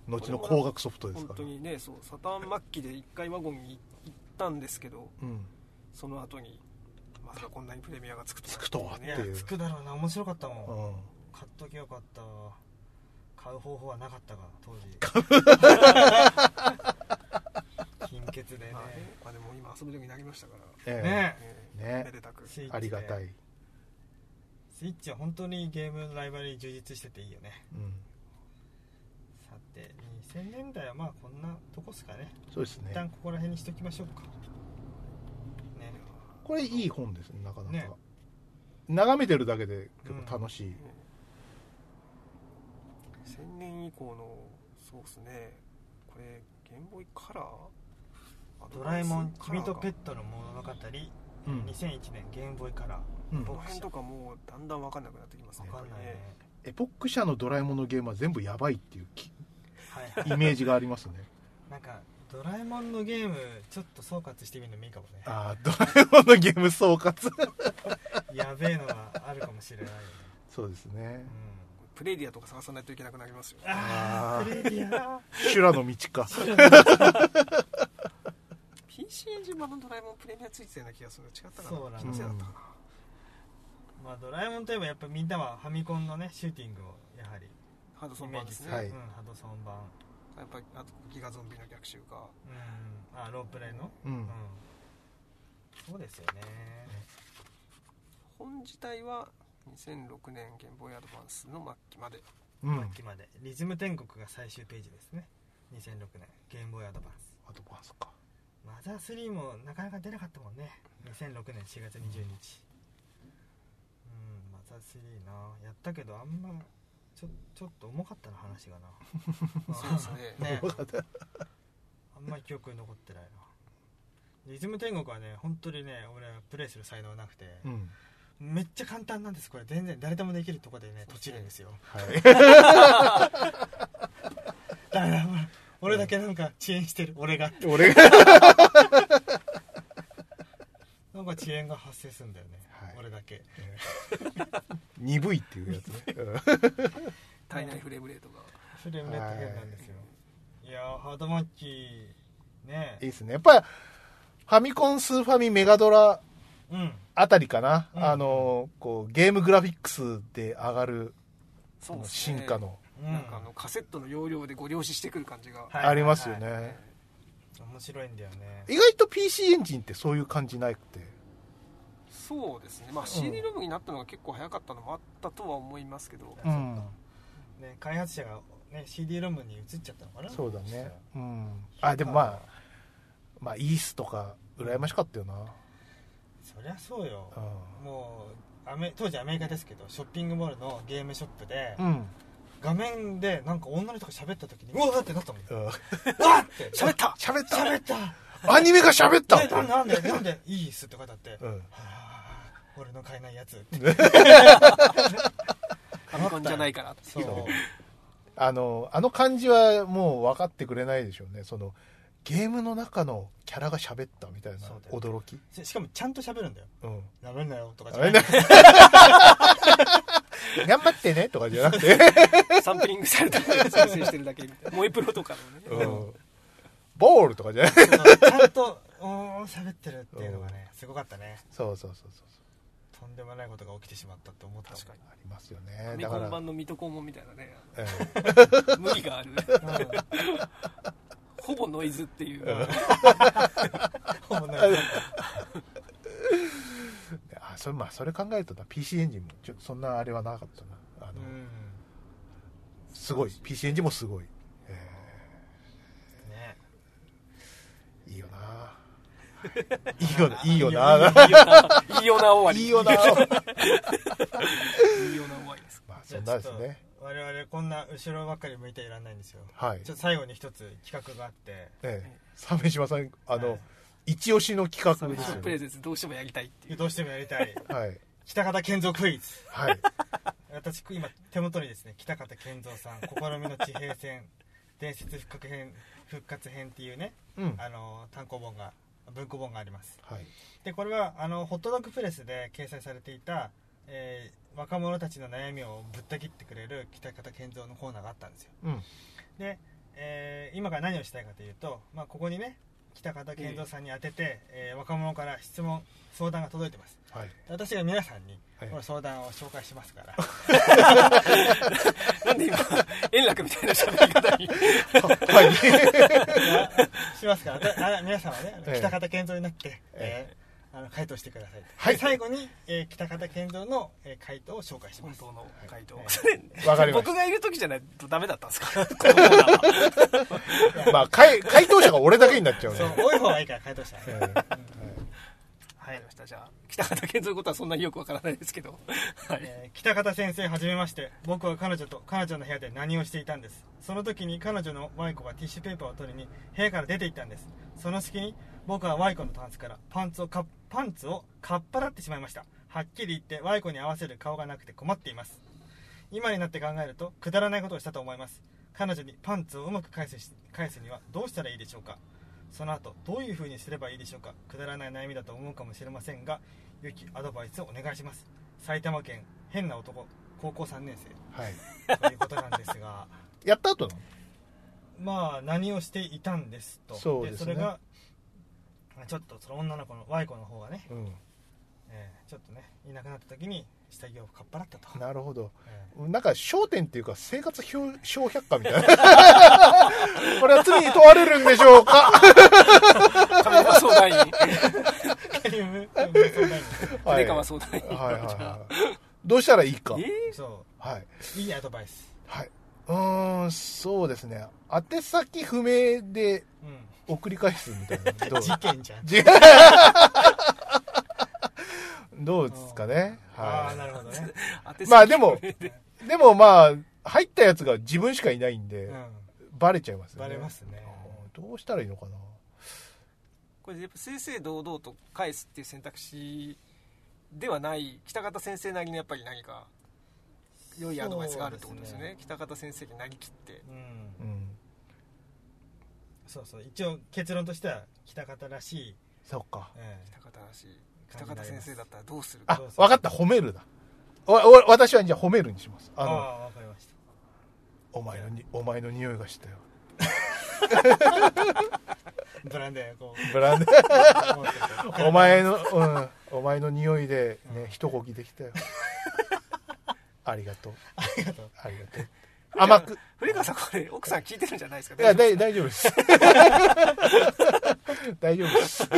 後の高額ソフトですから。本当にねそうサターン末期で一回ワゴンに行ったんですけどうん。その後にまさかこんなにプレミアがつくとは。つくとはいやっていう。つくだろうな。面白かったもん、うん。買っときゃよかった。買う方法はなかったが当時。金欠 *laughs* でね。まあね。まあでも今遊ぶようになりましたから。えね。えね。めでたく。ありがたい。スイッチは本当にゲームのライブラリ充実してていいよね。うん。さて2000年代はまあこんなとこっすかね。そうですね。一旦ここら辺にしときましょうか。ね。これいい本ですね、なかなか。ね。眺めてるだけで結構楽しい。1000年以降のそうっすね。これゲームボーイカラー？ドラえもん君とペットの物語、うん。2001年ゲームボーイカラうん。この辺とかもうだんだん分かんなくなってきますねーわかんないね。やっエポック社のドラえもんのゲームは全部やばいっていうきはい。イメージがありますね。*laughs* なんかドラえもんのゲームちょっと総括してみるのもいいかもね。ああ、ドラえもんのゲーム総括。*laughs* やべえのがあるかもしれないよね、そうですね。うん、ぱプレディアとか探さないといけなくなりますよ。ああプレディア。修羅の道か。*laughs* PC エンジン版のドラえもんプレミアついてたような気がする。違ったかな？そうな。んだ気のせいだったかな、まあドラえもんといえばやっぱみんなはファミコンのねシューティングをやはりハドソイン版ですすね、メージる、はい。うん、ハドソン版。やっぱりあとギガゾンビの逆襲か。うん。あロープレイの？うん。うん。そうですよね。本自体は2006年ゲームボーイアドバンスの末期まで。うん。末期まで。リズム天国が最終ページですね。2006年。ゲームボーイアドバンス。アドバンスか。マザー3もなかなか出なかったもんね。2006年4月20日。うんマザー3な。やったけどあんまちょちょっと重かったな話がな。*laughs* そうですね。ね。あんまり記憶に残ってないな。リズム天国はね本当にね俺はプレイする才能なくて、うん。めっちゃ簡単なんです。これ全然誰でもできるとこでねそう閉じるんですよ。はい。*laughs* だから俺だけなんか遅延してる。俺が。俺が、なんか遅延が発生するんだよね、はい。俺だけ。鈍いっていうやつね。う *laughs* ん体内フレームレートが。フレームレット変なんですよ。い。やーハードマッチね。いいですね。やっぱり、ファミコン、スーファミ、メガドラうん。あたりかな。うん。あの、こう、ゲームグラフィックスで上がる、その進化の、うんなんかあのカセットの容量でご了承してくる感じが、はいありますよはいね。面白いんだよね意外と PC エンジンってそういう感じなくて。そうですねまあ CD ロムになったのが結構早かったのもあったとは思いますけど、うん。ね開発者が、ね、CD ロムに移っちゃったのかなそうだね。うん。あ、でもまあ、まあ、イースとか、羨ましかったよな。そりゃそうようもうアメ当時アメリカですけどショッピングモールのゲームショップで、ん。うん。画面でなんか女の人が喋った時にうわーってなったもん。うわーって。喋った。喋った。喋った。アニメが喋った。でななんでなんでいいっすって書いてあって、うん。はあ俺の買えないやつって。*laughs* ファミコンじゃないから。ってそう。あのあの感じはもう分かってくれないでしょうね。そのゲームの中のキャラが喋ったみたいな驚き？ししかもちゃんと喋るんだよ。うん。なめんなよとかじゃな。い。ね *laughs* 頑張ってねとかじゃなくて、*laughs* サンプリングされた再生してるだけみたいな。萌えプロとかのね、うん、ボールとかじゃない？そうちゃんと喋ってるっていうのがねすごかったね。そうそうそうそう。とんでもないことが起きてしまったって思った確かに。ありますよフねだから、版の水戸黄門みたいなね。え *laughs* 無理があるうんほぼノイズっていう、うん。*laughs* ほぼないえあそれまあそれ考えるとな PC エンジンもちょそんなあれはなかったな。あの、うんすごい PC エンジンもすごい、えね。ー *laughs* いいよな。いいよな。いいよな。いいよな。終わり。いいよな *laughs* いいよな終わりです。まあそんなですね我々こんな後ろばっかり向いていらんないんですよ。はい。ちょっと最後に一つ企画があって。ええ。鮫島さんあの、はい。一押しの企画ですよね。プレゼンツどうしてもやりたいっていう。どうしてもやりたい。はい。北方健三クイズ。はい。私今手元にですね北方健三さん「試みの地平線伝説復活編復活編」っていうねうん。あの単行本が文庫本があります。はい。でこれはあのホットドッグプレスで掲載されていた、えー若者たちの悩みをぶった切ってくれる北方健三のコーナーがあったんですよ。うん。で、えー今から何をしたいかというと、まあ、ここにね北方健三さんに当てて、えー若者から質問相談が届いてます。はい。私が皆さんにはい。この相談を紹介しますから、*laughs* なんで今円楽みたいな喋り方に。*laughs* はいしますから。皆さんはね、ええ。北方健三になって、回答してください、はい。で最後に、えー北方健三の、えー回答を紹介します。本当の回答、はい。それわかりまし僕がいる時じゃないとダメだったんですか？*laughs* まあ回回答者が俺だけになっちゃうね。そう。多い方がいいから回答したら、ええうんわかりました。じゃあ北方健三のことはそんなによくわからないですけど。はい。えー北方先生はじめまして僕は彼女と彼女の部屋で何をしていたんです。その時に彼女のワイコがティッシュペーパーを取りに部屋から出て行ったんです。その隙に僕はワイコのタンスからパンツをかパンツをかっぱらってしまいました。はっきり言ってワイコに合わせる顔がなくて困っています。今になって考えるとくだらないことをしたと思います。彼女にパンツをうまく返すし返すにはどうしたらいいでしょうか。その後どういう風にすればいいでしょうか。くだらない悩みだと思うかもしれませんが良きアドバイスをお願いします。埼玉県変な男高校3年はい。生ということなんですが。*laughs* やった後なの？まあ何をしていたんですと。そうですね。それがまあちょっとその女の子の Y 子の方がね、うん。えーちょっとねいなくなった時に下着をかっぱらったと、なるほど。えなんか焦点っていうか生活表小百科みたいな。これは罪に問われるんでしょうか？亀山相談員。ークリームクリーム相談員。はいはいはい。どうしたらいいか？えそはい、ういいアドバイス。はい、うーんそうですね。宛先不明でうん送り返すみたいな。どう？事件じゃん。じ *laughs* どうですかね、ああはなるほどね、い、*laughs* まあでもで。でもまあ入ったやつが自分しかいないんで、うん、バレちゃいますよね。バレますね。うんどうしたらいいのかな？これやっぱ正々堂々と返すっていう選択肢ではない。北方先生なりのやっぱり何か良いアドバイスがあるってことですよね。そうです北方先生になりきって。うんうんそうそう一応結論としては北方らしい、そうか。え北方らしい。北方先生だったらどうするあかそうそう。分かった。褒めるだおお私はじゃあ褒めるにします。あああのわかりました。お前のにお前の匂いがしたよ。ブランデーこブランデう持っててお前の、*laughs* うん、お前の匂いでね、うん。一呼吸できたよ。*laughs* ありがとう。ありがとう。ありがとう。甘く。古川さんこれ奥さん聞いてるんじゃないですか？いや、大だ丈夫い大丈夫です。*laughs* 大丈夫です。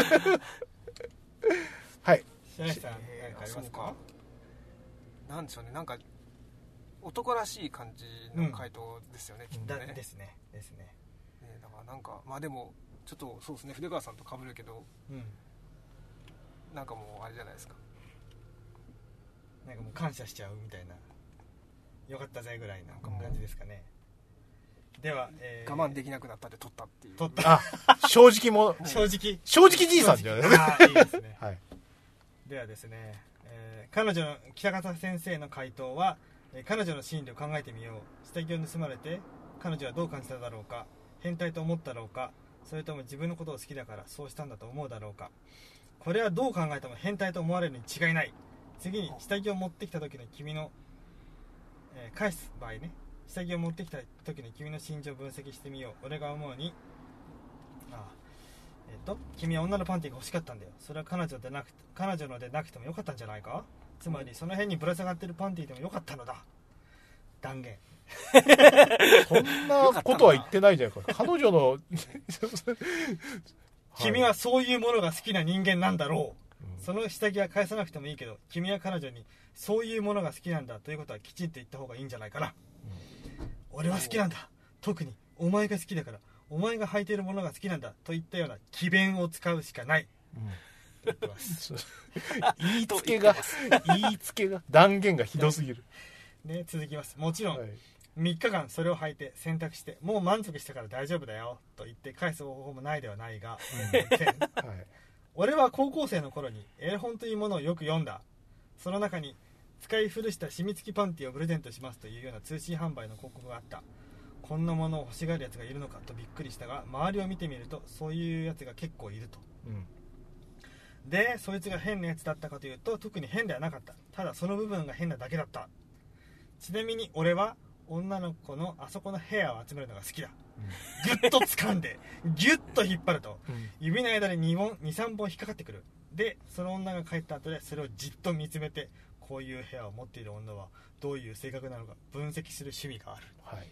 はい。白石さん何えーかありますか？そうかなんでしょうね。なんか男らしい感じの回答ですよね、きっとだねですね。ですね。ねだからなんかまあでもちょっとそうですね。筆川さんと被るけどうん。なんかもうあれじゃないですか。なんかもう感謝しちゃうみたいなよかったぜぐらいな感じですかね、では、えー我慢できなくなったで撮ったっていう。撮った。あ、正直も、正直。正直じいさんじゃないですか。いですね。*laughs* はい。ではですね、えー彼女の北方先生の回答は、えー彼女の心理を考えてみよう。下着を盗まれて彼女はどう感じただろうか。変態と思ったろうか。それとも自分のことを好きだからそうしたんだと思うだろうか。これはどう考えても変態と思われるに違いない。次に下着を持ってきた時の君の、えー返す場合ね下着を持ってきた時の君の心情を分析してみよう。俺が思うにああえっと君は女のパンティが欲しかったんだよ。それは彼女でなく彼女のでなくてもよかったんじゃないか？つまりその辺にぶら下がってるパンティでもよかったのだ。断言。*laughs* そんなことは言ってないじゃないか。彼女の、*laughs* *laughs* 君はそういうものが好きな人間なんだろう、その下着は返さなくてもいいけど君は彼女にそういうものが好きなんだということはきちんと言った方がいいんじゃないかな、俺は好きなんだ。特にお前が好きだからお前が履いているものが好きなんだといったような詭弁を使うしかない。と言ってます言いつけが、言いつけが、断言がひどすぎる。ね続きます。もちろん、はい。3日間それを履いて洗濯してもう満足したから大丈夫だよと言って返す方法もないではないが、点 *laughs* はい。俺は高校生の頃に絵本というものをよく読んだ。その中に使い古した染み付きパンティをプレゼントしますというような通信販売の広告があった。こんなものを欲しがるやつがいるのかとびっくりしたが周りを見てみるとそういうやつが結構いると。うん。でそいつが変なやつだったかというと特に変ではなかった。ただその部分が変なだけだった。ちなみに俺は女の子のあそこのヘアを集めるのが好きだギュッと掴んでギュッと引っ張るとうん。指の間で2本23本引っかかってくる。でその女が帰った後でそれをじっと見つめてこういう部屋を持っている女はどういう性格なのか分析する趣味がある。はい。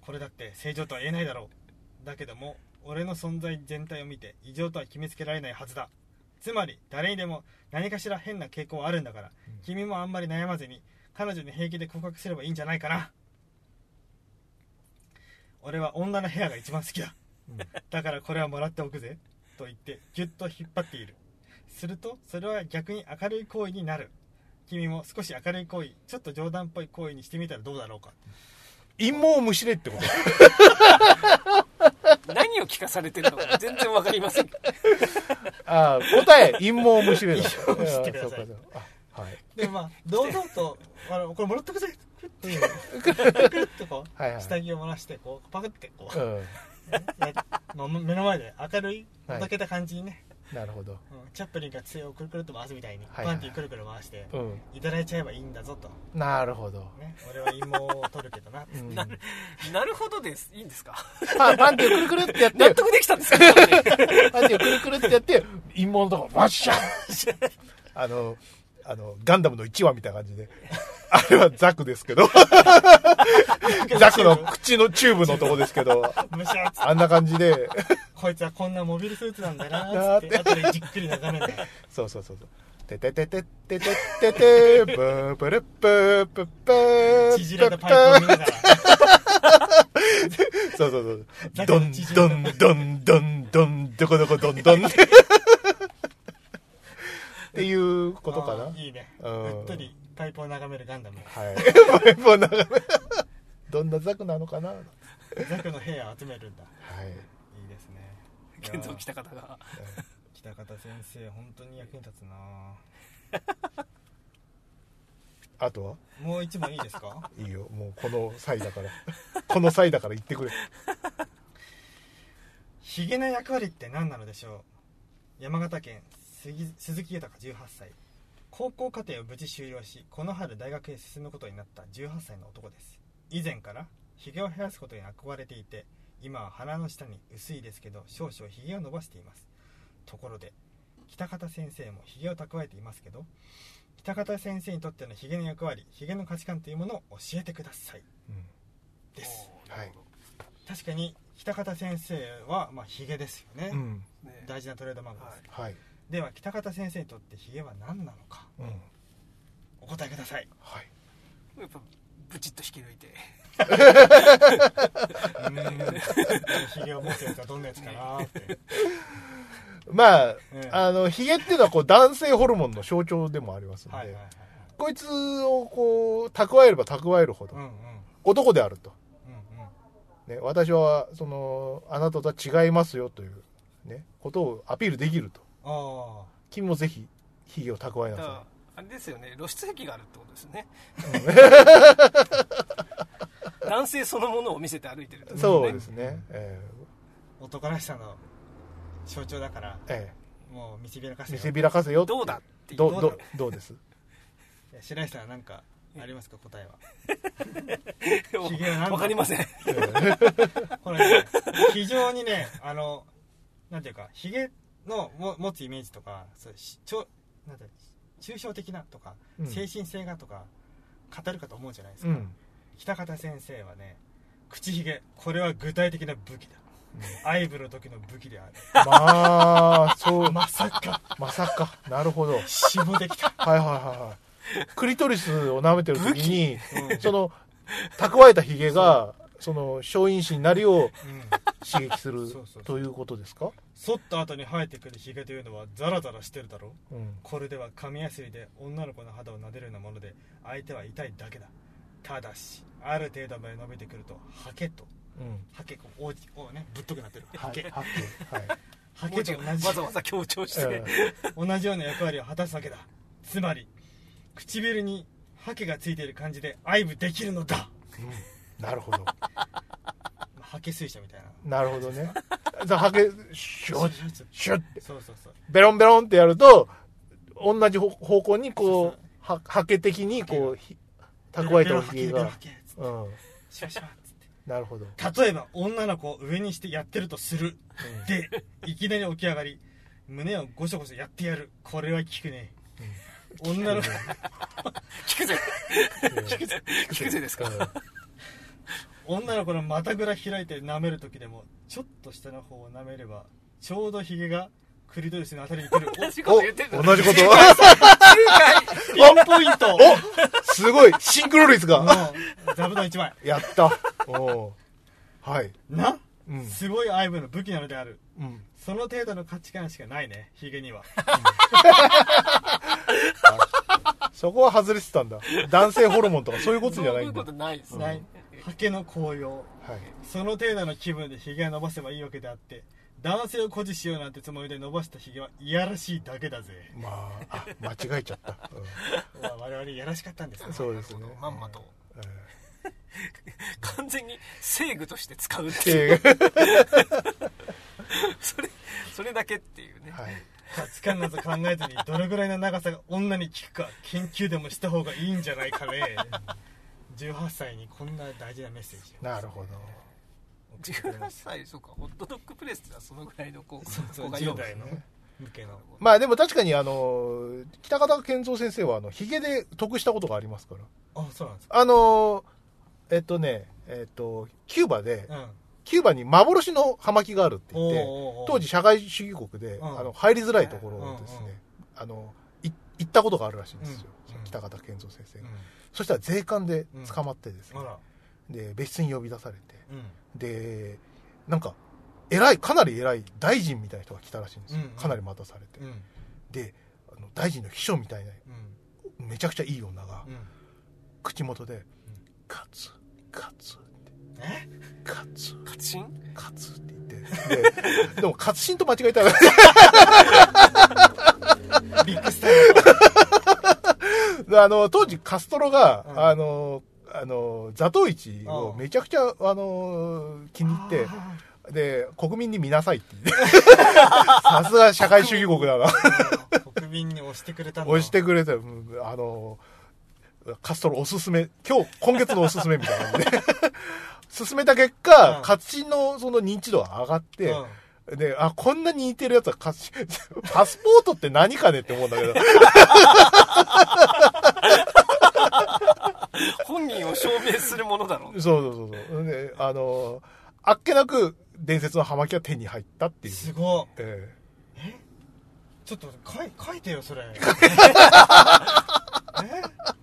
これだって正常とは言えないだろう。だけども俺の存在全体を見て異常とは決めつけられないはずだ。つまり誰にでも何かしら変な傾向はあるんだから、うん。君もあんまり悩まずに彼女に平気で告白すればいいんじゃないかな俺は女の部屋が一番好きだ。うん。だからこれはもらっておくぜ。と言ってギュッと引っ張っている。するとそれは逆に明るい行為になる。君も少し明るい行為ちょっと冗談っぽい行為にしてみたらどうだろうか。陰謀をむしれってこと？*laughs* 何を聞かされてるのか全然わかりません。*laughs* ああ、答え、陰謀をむしれだ。*laughs* 陰謀をむしってください。あそうかそうか。あはい。でまあ堂々とあのこれもらっとくぜうくるっとこうはいはい。下着を漏らしてこうパクってこう、うん。目の前で明るいはい。おどけた感じにね、なるほど。うん。チャップリンが杖をくるくるっと回すみたいに、はいはい。パンティーくるくる回して、うん。いただいちゃえばいいんだぞと、なるほど。ね、俺は陰謀を取るけどな、*laughs* うん。ななるほどですいいんですか？パパンティをくるくるってやって、納得できたんですかパンティをくるくるってやって、陰謀のとこ、ワッシャーあの、あの、ガンダムの1話みたいな感じで。あれはザクですけど、*laughs* ザクの口のチューブのとこですけど、むしゃあんな感じで、こいつはこんなモビルスーツなんだなっつって後でじっくり眺めてそうそうそうそう。てててててててて、ブーブルップープップー縮れたパイプを見ながらそうそうそう。だどんどんどんどんどん、どこどこどんどん。っていうことかな。いいねうんうっとりパイプを眺めるガンダムはい。パイプを眺め。どんなザクなのかな。はい。ザクの部屋を集めるんだいいですね現像来た方が北方先生本当に役に立つなあとは？もう一問いいですか？いいよ。もうこの際だから。この際だから言ってくれ。ヒゲな役割って何なのでしょう？山形県杉鈴木豊18歳高校課程を無事終了しこの春大学へ進むことになった18歳の男です。以前からヒゲを生やすことに憧れていて今は鼻の下に薄いですけど少々ヒゲを伸ばしています。ところで北方先生もヒゲを蓄えていますけど北方先生にとってのヒゲの役割ヒゲの価値観というものを教えてください。うん。です。はい。確かに北方先生はまあヒゲですよね、うん。ね。大事なトレードマークです、はい。はい。では北方先生にとってヒゲは何なのか？うん。お答えください。はい。やっぱブチッと引き抜いて。ヒゲを持つやつはどんなやつかなって。まあ、えあの、ヒゲっていうのはこう男性ホルモンの象徴でもありますので、はいはいはいこいつをこう、蓄えれば蓄えるほどうんうん。男であると。うんうん。ね、私は、その、あなたとは違いますよという、ね、ことをアピールできると。あ君もぜひ、ヒゲを蓄えなさあれですよね。露出癖があるってことですね。男性そのものを見せて歩いてるってい。ことそうですね。えあ男らしさの象徴だからええ。もう見せびらかせよせびらかせよ。どうだってどどどどうです？白石さんは何かありますか？答えは。わひげは何だわかりません。ええ。これね非常にねあのなんていうかひげのも持つイメージとかそうしちょなん抽象的なとか、うん。精神性がとか語るかと思うじゃないですか、うん。北方先生はね口ひげこれは具体的な武器だ。アイブの時の武器である。まあ、そう、まさか。まさか。なるほど。できた、はいはいはい。クリトリスを舐めてる時に、うん。その、蓄えたヒゲが、その、小因子になるよううん刺激するそうそうそう。ということですか？剃った後に生えてくるヒゲというのはザラザラしてるだろう。うん。これでは紙やすりで女の子の肌を撫でるようなもので相手は痛いだけだ。ただしある程度まで伸びてくるとハケと。うん。ハケこうおじおねぶっとくなってる。ハはケ。はっはい。ハケ *laughs* と同じ。わざわざ強調して、え同じような役割を果たすわけだ。つまり唇にハケがついている感じで愛撫できるのだ。えうんなるほど。*laughs* ハケ水車みたいな。なるほどね。じゃあ、ハゲ、シュッ、シュッて、そうそうそう。ベロンベロンってやると、同じ方方向にこう、は、ハケ的にこう、ひ蓄えたヒゲがベロハ。ケベロハケつって。うん。シュワシュワつって。なるほど。例えば女の子を上にしてやってるとする。でいきなり起き上がり胸をゴショゴショやってやる。これは効くね、女の子。聞くぜ。うん。聞くぜ。聞くぜですか。うん女の子の股ぐら開いて舐める時でもちょっと下の方を舐めればちょうどヒゲがクリトリスのあたりに来る。*laughs* 同じこと言ってるお、同じこと？ピンポイントおすごい。シンクロ率が。座布団1枚。やった。おはい。な、うん。すごい愛撫の武器なのである。うん。その程度の価値観しかないねヒゲには。そこは外れてたんだ。男性ホルモンとかそういうことじゃないだ。そういうんこ。とないです。ない。ハケの紅葉はい。その程度の気分でヒゲを伸ばせばいいわけであって男性を誇示しようなんてつもりで伸ばしたヒゲはいやらしいだけだぜ、まあ、あ、間違えちゃった。まあ我々いやらしかったんですね。うん、そうですね。まんまと。え完全に正具として使うっーていう。え *laughs* それそれだけっていうね。ーはい。価値観など考えずにどれぐらいの長さが女に効くか研究でもした方がいいんじゃないかね18歳にこんな大事なメッセージを。なるほど。送ってくれま18した歳そうか。ホットドッグプレスではそのぐらいの子そうそう子が読む。10代の向けの。まあでも確かにあの、北方健三先生はあの、ヒゲで得したことがありますから。あそうなんですか。あの、えっとね、えっと、キューバで、うん。キューバに幻の葉巻があるって言って、当時社会主義国で、うん。あの入りづらいところをですね、うんうんあのい行ったことがあるらしいんですよ、うん。うん。北方健三先生が、うん。そしたら税関で捕まってですね。で別室に呼び出されて。うん。でなんか偉いかなり偉い大臣みたいな人が来たらしいんですよ、かなり待たされて、うん。であの大臣の秘書みたいなうん。めちゃくちゃいい女がうん。口元で「カツカツ」って。え「カツ。活心カツ」って言って。ででもカツシンと間違えたら *laughs* ビッグスター。であの、当時カストロが、うん。あの、あの、座頭市をめちゃくちゃ、あの、気に入って、あで、国民に見なさいって。さすが社会主義国だな。ー国民に押してくれたんだ。押してくれて、うんあの、カストロおすすめ、今日、今月のおすすめみたいなで。*laughs* 進めた結果、うん。活心のその認知度が上がって、うんで、あ、こんなに似てるやつは *laughs* パスポートって何かねって思うんだけど。*laughs* 本人を証明するものだろう。そうそうそうそう。で、あの、あっけなく伝説の葉巻が手に入ったっていう。すごいえちょっと書い書いてよそれ。*laughs* え？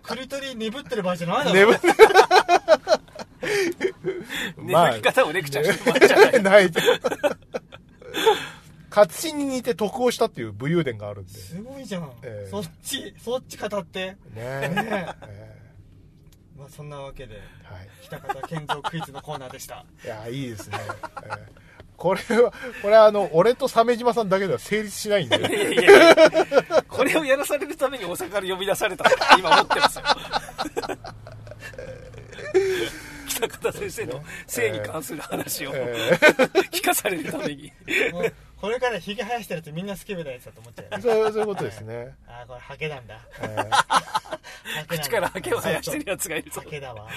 クリトリ鈍ってる場合じゃないだろ。え眠って、眠り方をレクチャーしてもらっちゃないない。*laughs* 勝新に似て得をしたっていう武勇伝があるんで。すごいじゃん、ええそっちそっち語ってねえ。ねえまあそんなわけでえはい。北方健三クイズのコーナーでしたいや、いいですね。ええこれは、これはあの、俺と鮫島さんだけでは成立しないんで。いやいやいやこれをやらされるために大阪から呼び出されたと今思ってますよ北方先生の性に関する話をえ *laughs* 聞かされるために。これからひげ生やしてるとみんなスケベなやつだと思っちゃうそうそういうことですね。*laughs* ああこれハケなんだ。ええハケなんだ口からハケを生やしてるやつがいるぞ。ハケだわ。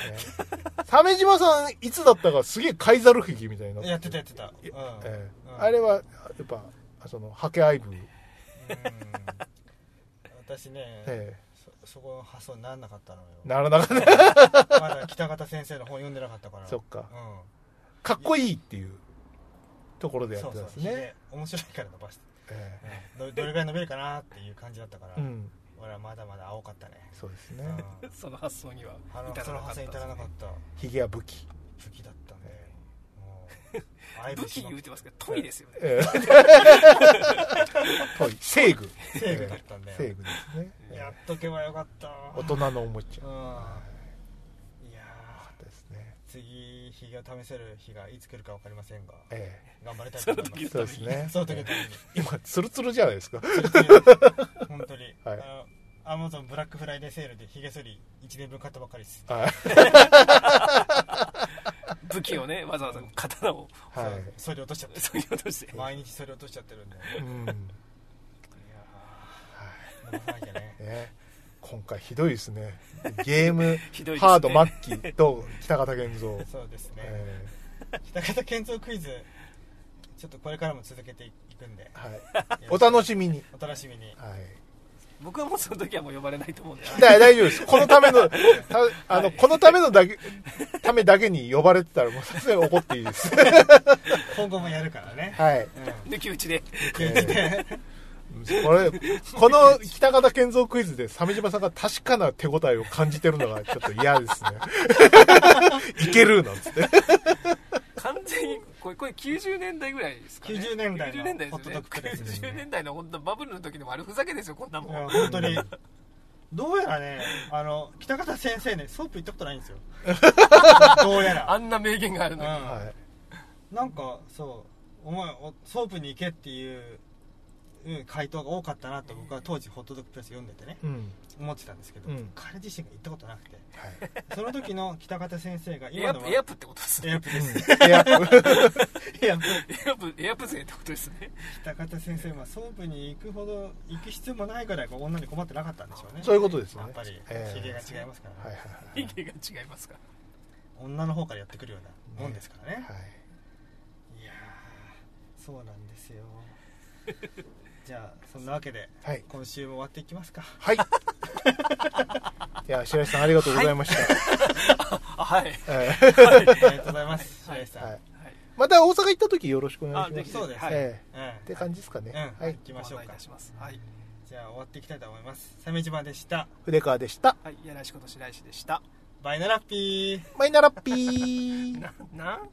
鮫島さん、いつだったかすげえ貝猿壁みたいにな。ってやってたやってた。うん、ええうん。あれは、やっぱ、その、ハケアイブ。うん。私ね、えそそこの発想にならなかったのよ。えならなかった。まだ北方先生の本読んでなかったから。そっか。うかっこいいっていうところん、でやっそうてたんですね。面白いから伸ばして、えうん。どどれぐらい伸びるかなっていう感じだったから、えうん。俺はまだまだ青かったね、そうですね。うん。*laughs* その発想にはあの至らなかったその発想に至らなかった。ヒゲは武器。武器だったね武器言うてますけど富ですよね。ええ。*laughs* トイ。正具。正義だったんだよ、正具ですね。やっとけばよかった。大人のおもちゃ。い。やかったですね。ー次ひげを試せる日がいつ来るか分かりませんがえ頑張りたいと思います。えそうですね。その時今、ツルツルじゃないですか。本当に、はい。あのアマゾンブラックフライデーセールでヒゲ剃り1年分買ったばっかりです。はい。*laughs* 武器をね *laughs* わざわざ刀をはい。剃り落としちゃってそういうことして毎日剃り落としちゃってるんでいうん。やー伸ばさなきゃねね、今回ひどいですね。*laughs* ゲーム、ひどいですねハード末期と北方健三。そうですね、え北方健三クイズちょっとこれからも続けていくんでーはい。お楽しみに。お楽しみにはい。僕はもうその時はもう呼ばれないと思うんでだ大丈夫です。このための、た *laughs* あの、このためのだけ、ためだけに呼ばれてたらもうさすがに怒っていいです。今後もやるからねはい。うん抜き打ちで抜き打ちで *laughs* これ、この北方健三クイズで鮫島さんが確かな手応えを感じてるのがちょっと嫌ですね。*laughs* いけるなんつって。完全にこれこれ90年代ぐらいですかね。90年代の90年代ね。ね。90年代の本当バブルの時の悪ふざけですよこんなもん。本当に。どうやらねあの北方先生ねソープ行ったことないんですよ。*laughs* どうやら。あんな名言があるのに、うん。はい。なんかそうお前おソープに行けっていううん回答が多かったなと僕は当時ホットドッグプレス読んでてねうん。思ってたんですけど、うん。彼自身が行ったことなくてはい。その時の北方先生がエ今のはエアプってことですね。エアプです、うん *laughs* エアプ。エアプエアプ勢ってことですね。北方先生はソープに行くほど行く必要もないぐらい女に困ってなかったんでしょうね。そういうことですね。やっぱりええ。ひげが違いますから、はいはい人間が違い。ますか女の方からやってくるようなもんですからね。はい。はい。いやーそうなんですよ *laughs* じゃあそんなわけではい。今週も終わっていきますか。はい。いや、白石さんありがとうございました。*laughs* あはい。えありがとうございます。はい。白石さん、えはい。はいまた大阪行った時よろしくお願いします。そうです。はい。えうん。えって感じですかね。うん。はい。行。きましょうか。ご案内いたします。はい、じゃあ終わっていきたいと思います。鮫島でした。筆川でした。はい、やらしこと白石でした。バイナラッピー。マイナラッピー。な *laughs* な？ん